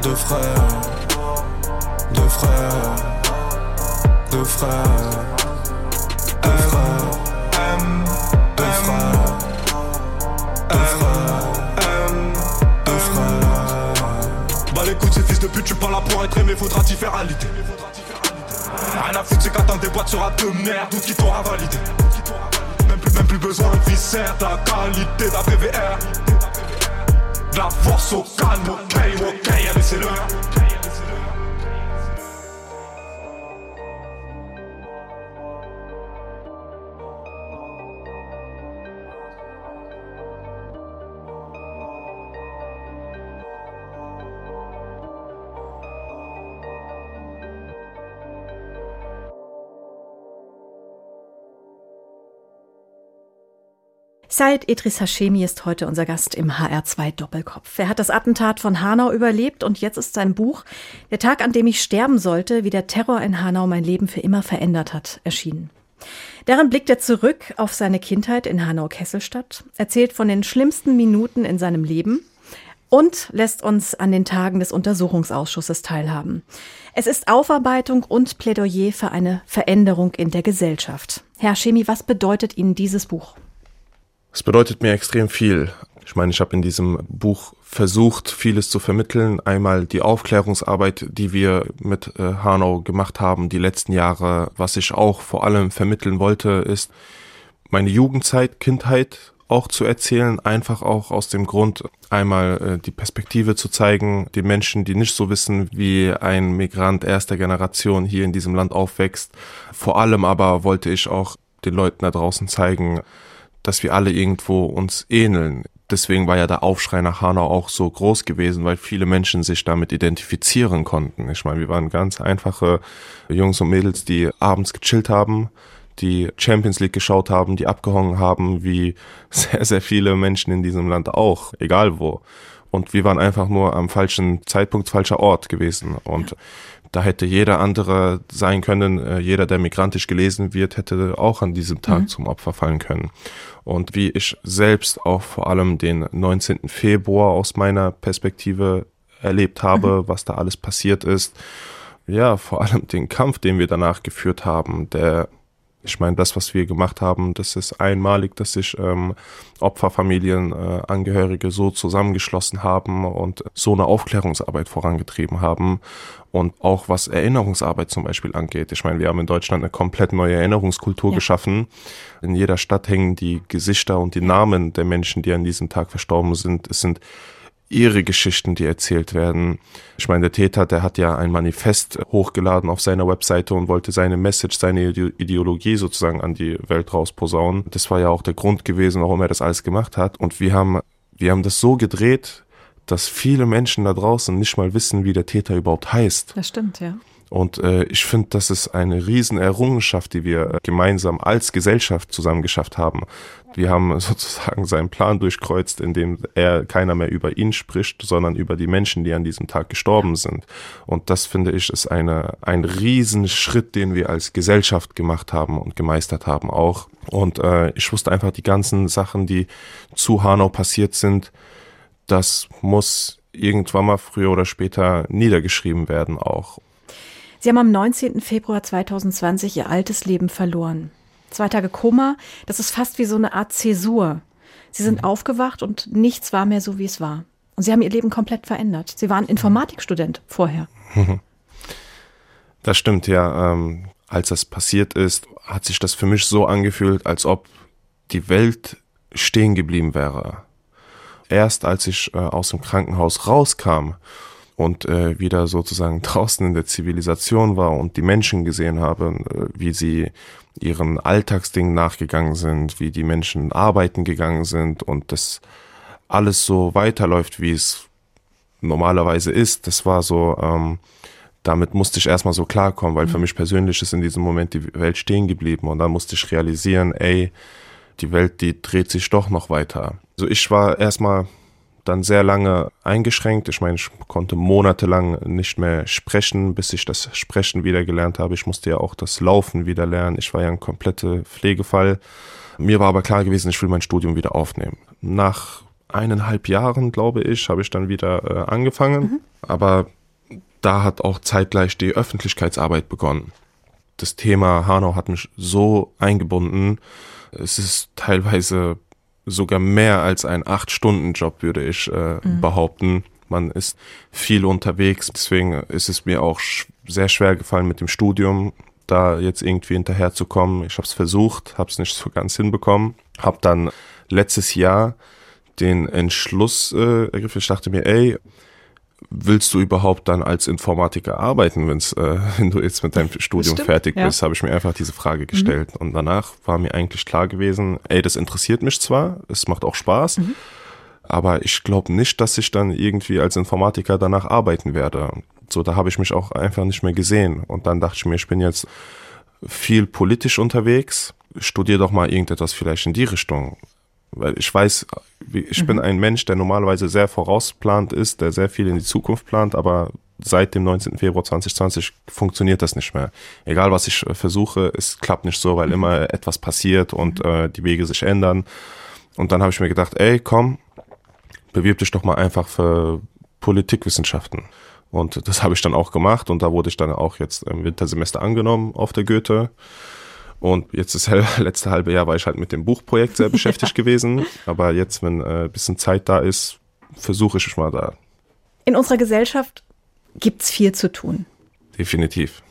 Deux frères, deux frères, deux frères, deux frères, deux frères, deux frères, M, deux frères. Bah l'écoute, ces fils de pute, tu parles là pour être aimé, faudra t'y faire à l'idée. Rien à foutre, c'est qu'attendre des boîtes sur rap de merde, tout qui t'aura validé. Même plus, même plus besoin de viscère, ta qualité d'un PVR. De la force au calme, ok, ok, allez c'est l'heure. Said Idris Hashemi ist heute unser Gast im HR2 Doppelkopf. Er hat das Attentat von Hanau überlebt und jetzt ist sein Buch Der Tag, an dem ich sterben sollte, wie der Terror in Hanau mein Leben für immer verändert hat, erschienen. Darin blickt er zurück auf seine Kindheit in Hanau-Kesselstadt, erzählt von den schlimmsten Minuten in seinem Leben und lässt uns an den Tagen des Untersuchungsausschusses teilhaben. Es ist Aufarbeitung und Plädoyer für eine Veränderung in der Gesellschaft. Herr Schemi, was bedeutet Ihnen dieses Buch? Es bedeutet mir extrem viel. Ich meine, ich habe in diesem Buch versucht, vieles zu vermitteln. Einmal die Aufklärungsarbeit, die wir mit äh, Hanau gemacht haben die letzten Jahre. Was ich auch vor allem vermitteln wollte, ist meine Jugendzeit, Kindheit auch zu erzählen. Einfach auch aus dem Grund, einmal äh, die Perspektive zu zeigen, den Menschen, die nicht so wissen, wie ein Migrant erster Generation hier in diesem Land aufwächst. Vor allem aber wollte ich auch den Leuten da draußen zeigen, dass wir alle irgendwo uns ähneln. Deswegen war ja der Aufschrei nach Hanau auch so groß gewesen, weil viele Menschen sich damit identifizieren konnten. Ich meine, wir waren ganz einfache Jungs und Mädels, die abends gechillt haben, die Champions League geschaut haben, die abgehangen haben, wie sehr, sehr viele Menschen in diesem Land auch, egal wo. Und wir waren einfach nur am falschen Zeitpunkt, falscher Ort gewesen. Und da hätte jeder andere sein können, äh, jeder, der migrantisch gelesen wird, hätte auch an diesem Tag mhm. zum Opfer fallen können. Und wie ich selbst auch vor allem den 19. Februar aus meiner Perspektive erlebt habe, mhm. was da alles passiert ist. Ja, vor allem den Kampf, den wir danach geführt haben, der ich meine, das, was wir gemacht haben, das ist einmalig, dass sich ähm, Opferfamilien, äh, Angehörige so zusammengeschlossen haben und so eine Aufklärungsarbeit vorangetrieben haben. Und auch was Erinnerungsarbeit zum Beispiel angeht. Ich meine, wir haben in Deutschland eine komplett neue Erinnerungskultur ja. geschaffen. In jeder Stadt hängen die Gesichter und die Namen der Menschen, die an diesem Tag verstorben sind. Es sind ihre Geschichten, die erzählt werden. Ich meine, der Täter, der hat ja ein Manifest hochgeladen auf seiner Webseite und wollte seine Message, seine Ideologie sozusagen an die Welt rausposaunen. Das war ja auch der Grund gewesen, warum er das alles gemacht hat. Und wir haben, wir haben das so gedreht, dass viele Menschen da draußen nicht mal wissen, wie der Täter überhaupt heißt. Das stimmt, ja. Und äh, ich finde, das ist eine Riesenerrungenschaft, die wir äh, gemeinsam als Gesellschaft zusammen geschafft haben. Wir haben sozusagen seinen Plan durchkreuzt, indem er keiner mehr über ihn spricht, sondern über die Menschen, die an diesem Tag gestorben sind. Und das finde ich ist eine, ein Riesenschritt, den wir als Gesellschaft gemacht haben und gemeistert haben auch. Und äh, ich wusste einfach die ganzen Sachen, die zu Hanau passiert sind, das muss irgendwann mal früher oder später niedergeschrieben werden auch. Sie haben am 19. Februar 2020 Ihr altes Leben verloren. Zwei Tage Koma, das ist fast wie so eine Art Zäsur. Sie sind mhm. aufgewacht und nichts war mehr so, wie es war. Und Sie haben Ihr Leben komplett verändert. Sie waren Informatikstudent vorher. Das stimmt, ja. Ähm, als das passiert ist, hat sich das für mich so angefühlt, als ob die Welt stehen geblieben wäre. Erst als ich äh, aus dem Krankenhaus rauskam und äh, wieder sozusagen draußen in der Zivilisation war und die Menschen gesehen habe, äh, wie sie ihren Alltagsdingen nachgegangen sind, wie die Menschen arbeiten gegangen sind und das alles so weiterläuft, wie es normalerweise ist. Das war so, ähm, damit musste ich erstmal so klarkommen, weil mhm. für mich persönlich ist in diesem Moment die Welt stehen geblieben und dann musste ich realisieren, ey, die Welt, die dreht sich doch noch weiter. Also ich war erstmal dann sehr lange eingeschränkt. Ich meine, ich konnte monatelang nicht mehr sprechen, bis ich das Sprechen wieder gelernt habe. Ich musste ja auch das Laufen wieder lernen. Ich war ja ein kompletter Pflegefall. Mir war aber klar gewesen, ich will mein Studium wieder aufnehmen. Nach eineinhalb Jahren, glaube ich, habe ich dann wieder äh, angefangen. Mhm. Aber da hat auch zeitgleich die Öffentlichkeitsarbeit begonnen. Das Thema Hanau hat mich so eingebunden. Es ist teilweise sogar mehr als ein Acht-Stunden-Job, würde ich äh, mhm. behaupten. Man ist viel unterwegs, deswegen ist es mir auch sch sehr schwer gefallen mit dem Studium, da jetzt irgendwie hinterherzukommen. Ich habe es versucht, habe es nicht so ganz hinbekommen, habe dann letztes Jahr den Entschluss äh, ergriffen. Ich dachte mir, ey, willst du überhaupt dann als Informatiker arbeiten, wenn's, äh, wenn du jetzt mit deinem Studium Stimmt, fertig bist, ja. habe ich mir einfach diese Frage gestellt. Mhm. Und danach war mir eigentlich klar gewesen, ey, das interessiert mich zwar, es macht auch Spaß, mhm. aber ich glaube nicht, dass ich dann irgendwie als Informatiker danach arbeiten werde. So, da habe ich mich auch einfach nicht mehr gesehen. Und dann dachte ich mir, ich bin jetzt viel politisch unterwegs, studier doch mal irgendetwas vielleicht in die Richtung. Weil ich weiß, ich mhm. bin ein Mensch, der normalerweise sehr vorausplant ist, der sehr viel in die Zukunft plant, aber seit dem 19. Februar 2020 funktioniert das nicht mehr. Egal was ich äh, versuche, es klappt nicht so, weil mhm. immer etwas passiert und mhm. äh, die Wege sich ändern. Und dann habe ich mir gedacht, ey, komm, bewirb dich doch mal einfach für Politikwissenschaften. Und das habe ich dann auch gemacht und da wurde ich dann auch jetzt im Wintersemester angenommen auf der Goethe. Und jetzt das letzte halbe Jahr war ich halt mit dem Buchprojekt sehr beschäftigt gewesen. Aber jetzt, wenn äh, bisschen Zeit da ist, versuche ich mal da. In unserer Gesellschaft gibt's viel zu tun. Definitiv.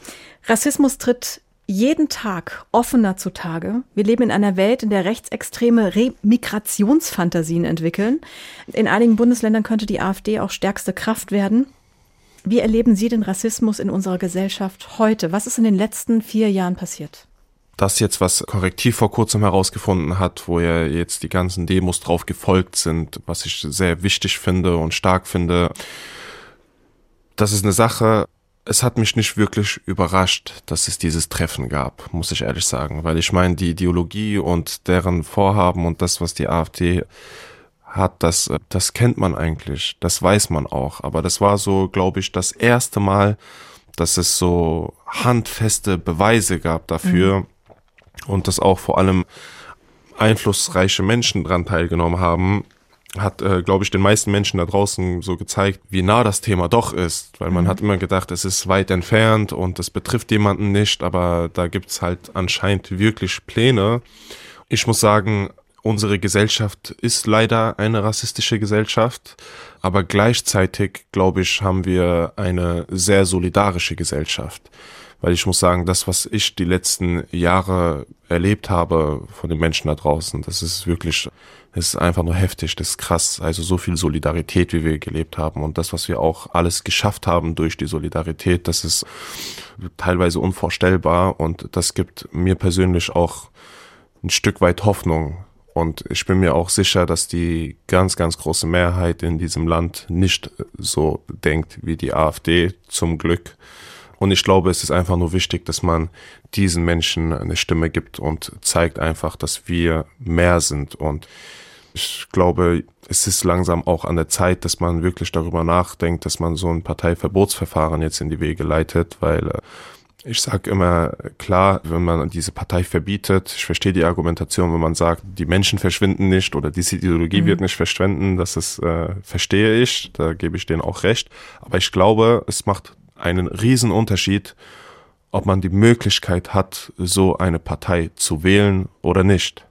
Rassismus tritt jeden Tag offener zutage. Wir leben in einer Welt, in der Rechtsextreme Remigrationsfantasien entwickeln. In einigen Bundesländern könnte die AfD auch stärkste Kraft werden. Wie erleben Sie den Rassismus in unserer Gesellschaft heute? Was ist in den letzten vier Jahren passiert? Das jetzt, was Korrektiv vor kurzem herausgefunden hat, wo ja jetzt die ganzen Demos drauf gefolgt sind, was ich sehr wichtig finde und stark finde, das ist eine Sache, es hat mich nicht wirklich überrascht, dass es dieses Treffen gab, muss ich ehrlich sagen, weil ich meine, die Ideologie und deren Vorhaben und das, was die AfD hat, das, das kennt man eigentlich, das weiß man auch, aber das war so, glaube ich, das erste Mal, dass es so handfeste Beweise gab dafür. Mhm. Und dass auch vor allem einflussreiche Menschen dran teilgenommen haben, hat, äh, glaube ich, den meisten Menschen da draußen so gezeigt, wie nah das Thema doch ist. Weil man mhm. hat immer gedacht, es ist weit entfernt und es betrifft jemanden nicht, aber da gibt's halt anscheinend wirklich Pläne. Ich muss sagen, unsere Gesellschaft ist leider eine rassistische Gesellschaft, aber gleichzeitig, glaube ich, haben wir eine sehr solidarische Gesellschaft. Weil ich muss sagen, das, was ich die letzten Jahre erlebt habe von den Menschen da draußen, das ist wirklich es ist einfach nur heftig, das ist krass. Also so viel Solidarität, wie wir gelebt haben und das, was wir auch alles geschafft haben durch die Solidarität, das ist teilweise unvorstellbar und das gibt mir persönlich auch ein Stück weit Hoffnung. Und ich bin mir auch sicher, dass die ganz, ganz große Mehrheit in diesem Land nicht so denkt wie die AfD, zum Glück. Und ich glaube, es ist einfach nur wichtig, dass man diesen Menschen eine Stimme gibt und zeigt einfach, dass wir mehr sind und ich glaube, es ist langsam auch an der Zeit, dass man wirklich darüber nachdenkt, dass man so ein Parteiverbotsverfahren jetzt in die Wege leitet, weil äh, ich sage immer klar, wenn man diese Partei verbietet, ich verstehe die Argumentation, wenn man sagt, die Menschen verschwinden nicht oder diese Ideologie mhm. wird nicht verschwinden, das ist, äh, verstehe ich, da gebe ich denen auch recht. Aber ich glaube, es macht einen riesen Unterschied, ob man die Möglichkeit hat, so eine Partei zu wählen oder nicht.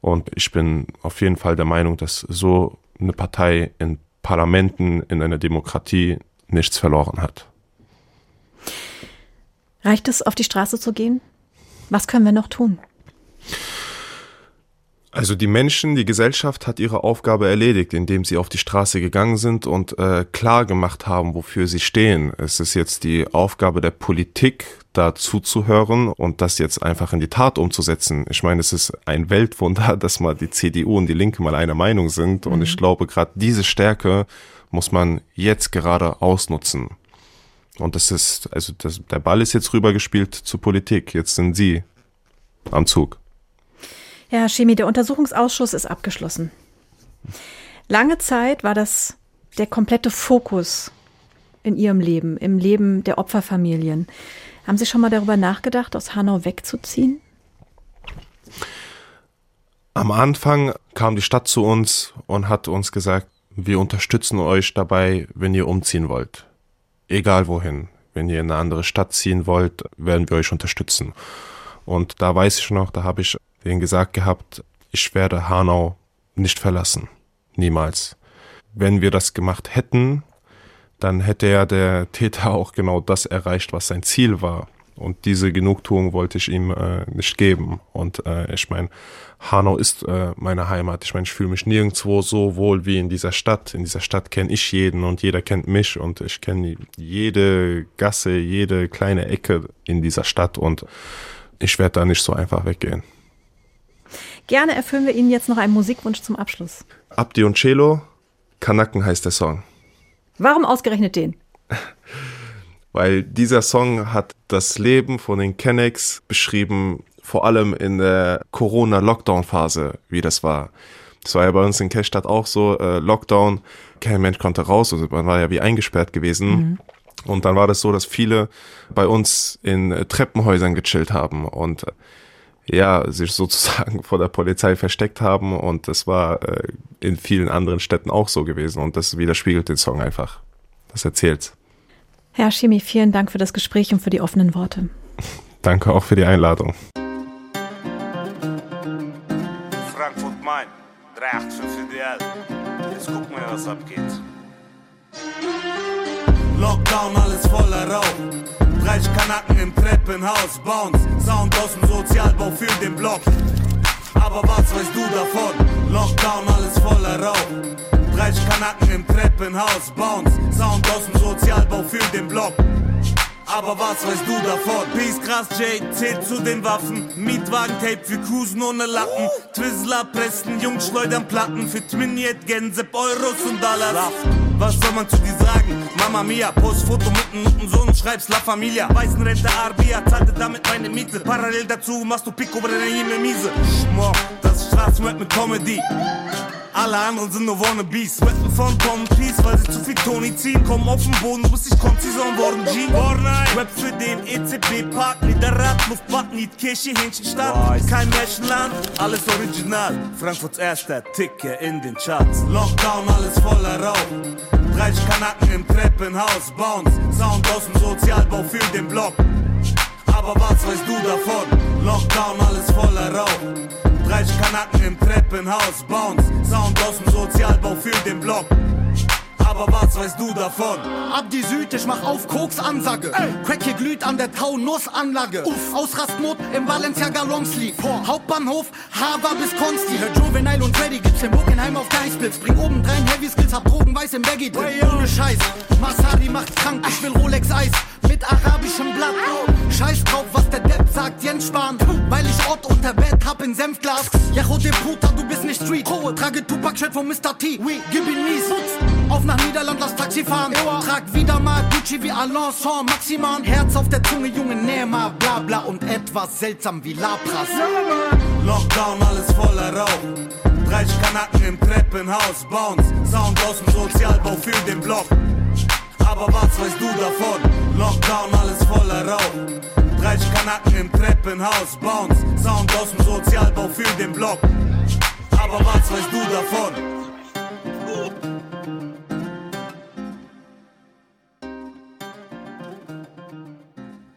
Und ich bin auf jeden Fall der Meinung, dass so eine Partei in Parlamenten, in einer Demokratie nichts verloren hat. Reicht es, auf die Straße zu gehen? Was können wir noch tun? Also die Menschen, die Gesellschaft hat ihre Aufgabe erledigt, indem sie auf die Straße gegangen sind und äh, klar gemacht haben, wofür sie stehen. Es ist jetzt die Aufgabe der Politik, da zuzuhören und das jetzt einfach in die Tat umzusetzen. Ich meine, es ist ein Weltwunder, dass mal die CDU und die Linke mal einer Meinung sind. Mhm. Und ich mhm. glaube, gerade diese Stärke muss man jetzt gerade ausnutzen. Und das ist, also das, der Ball ist jetzt rübergespielt zur Politik. Jetzt sind Sie am Zug. Herr Chemie, der Untersuchungsausschuss ist abgeschlossen. Lange Zeit war das der komplette Fokus in Ihrem Leben, im Leben der Opferfamilien. Haben Sie schon mal darüber nachgedacht, aus Hanau wegzuziehen? Am Anfang kam die Stadt zu uns und hat uns gesagt, wir unterstützen euch dabei, wenn ihr umziehen wollt. Egal wohin. Wenn ihr in eine andere Stadt ziehen wollt, werden wir euch unterstützen. Und da weiß ich noch, da habe ich denen gesagt gehabt, ich werde Hanau nicht verlassen. Niemals. Wenn wir das gemacht hätten, dann hätte ja der Täter auch genau das erreicht, was sein Ziel war. Und diese Genugtuung wollte ich ihm äh, nicht geben. Und äh, ich meine, Hanau ist äh, meine Heimat. Ich meine, ich fühle mich nirgendwo so wohl wie in dieser Stadt. In dieser Stadt kenne ich jeden und jeder kennt mich und ich kenne jede Gasse, jede kleine Ecke in dieser Stadt und ich werde da nicht so einfach weggehen. Gerne erfüllen wir Ihnen jetzt noch einen Musikwunsch zum Abschluss. Abdi und Cello, Kanaken heißt der Song. Warum ausgerechnet den? Weil dieser Song hat das Leben von den Kennex beschrieben, vor allem in der Corona-Lockdown-Phase, wie das war. Das war ja bei uns in Kestadt auch so, äh, Lockdown, kein Mensch konnte raus, also man war ja wie eingesperrt gewesen. Mhm. Und dann war das so, dass viele bei uns in Treppenhäusern gechillt haben und ja, sich sozusagen vor der Polizei versteckt haben und das war äh, in vielen anderen Städten auch so gewesen und das widerspiegelt den Song einfach. Das erzählt's. Herr Schimi, vielen Dank für das Gespräch und für die offenen Worte. Danke auch für die Einladung. Frankfurt Main, 385 DL. Jetzt gucken wir, was abgeht. Lockdown, alles voller Rauch. 30 Kanaken im Treppenhaus, Bounce, Sound aus dem Sozialbau für den Block. Aber was weißt du davon? Lockdown, alles voller Rauch. 30 Kanaken im Treppenhaus, Bounce, Sound aus dem Sozialbau für den Block. Aber was weißt du davon? Peace krass, Jay, zählt zu den Waffen. Mietwagen, Tape, wir cruisen ohne Lappen. Twizzler, Presten, Jungs schleudern Platten. Für Twinjet, Gänse, Euros und Dollars. Was soll man zu dir sagen? Mama Mia, post Foto mit einem Sohn, schreibst La Familia. Weißenrente Arbia, zahlte damit meine Miete. Parallel dazu machst du Pico, Jime Miese. Schmock, das ist Straßenrap mit Comedy. Alle anderen sind nur Wannabes. Wetten von Tom Peace, weil sie zu viel Tony ziehen. Kommen auf den Boden, du bist nicht Konzison worden, G. Rap für den ECB Park, Niederrad, Luftbad, Niet Kirche, Hähnchenstadt. Kein Märchenland, alles original. Frankfurts erster Ticker in den Charts. Lockdown, alles voller Rauch. 30 Kanaken im Treppenhaus, Bounce. Sound aus dem Sozialbau für den Block. Aber was weißt du davon? Lockdown, alles voller Rauch. 30 Kanaken im Treppenhaus, Bounce, Sound aus dem Sozialbau für den Block. Aber was weißt du davon? Ab die Süd, ich mach auf Koks Ansage. Ey. Crack hier glüht an der Taunus-Anlage. Ausrastmod im Balenciaga Longsleeve. Hauptbahnhof, Hava bis Konsti. Hör Juvenile und Freddy, gibt's in Bockenheim auf Geisblitz. Bring oben drein Heavy Skills, hab Drogen weiß im Baggy drin. Ohne Scheiß, Masari macht krank, ich will Rolex Eis mit arabischem Blatt. Scheiß drauf, was der Depp sagt, Jens Spahn. Weil ich Ort unter Bett hab in Senfglas. Jacho de Puta, du bist nicht Street. Trage Tupac-Shirt von Mr. T. Gib ihn mies. Auf nach Niederland, lass Taxi fahren. Trag wieder mal Gucci wie Alençon, Maximan. Herz auf der Zunge, Junge, näh mal, bla bla. Und etwas seltsam wie Lapras. Lockdown, alles voller Rauch. 30 Kanaken im Treppenhaus, Bounce. Sound aus dem Sozialbau für den Block. Aber was weißt du davon? Lockdown, alles voller Rauch. 30 Kanaken im Treppenhaus, Bounce. Sound aus dem Sozialbau für den Block. Aber was weißt du davon?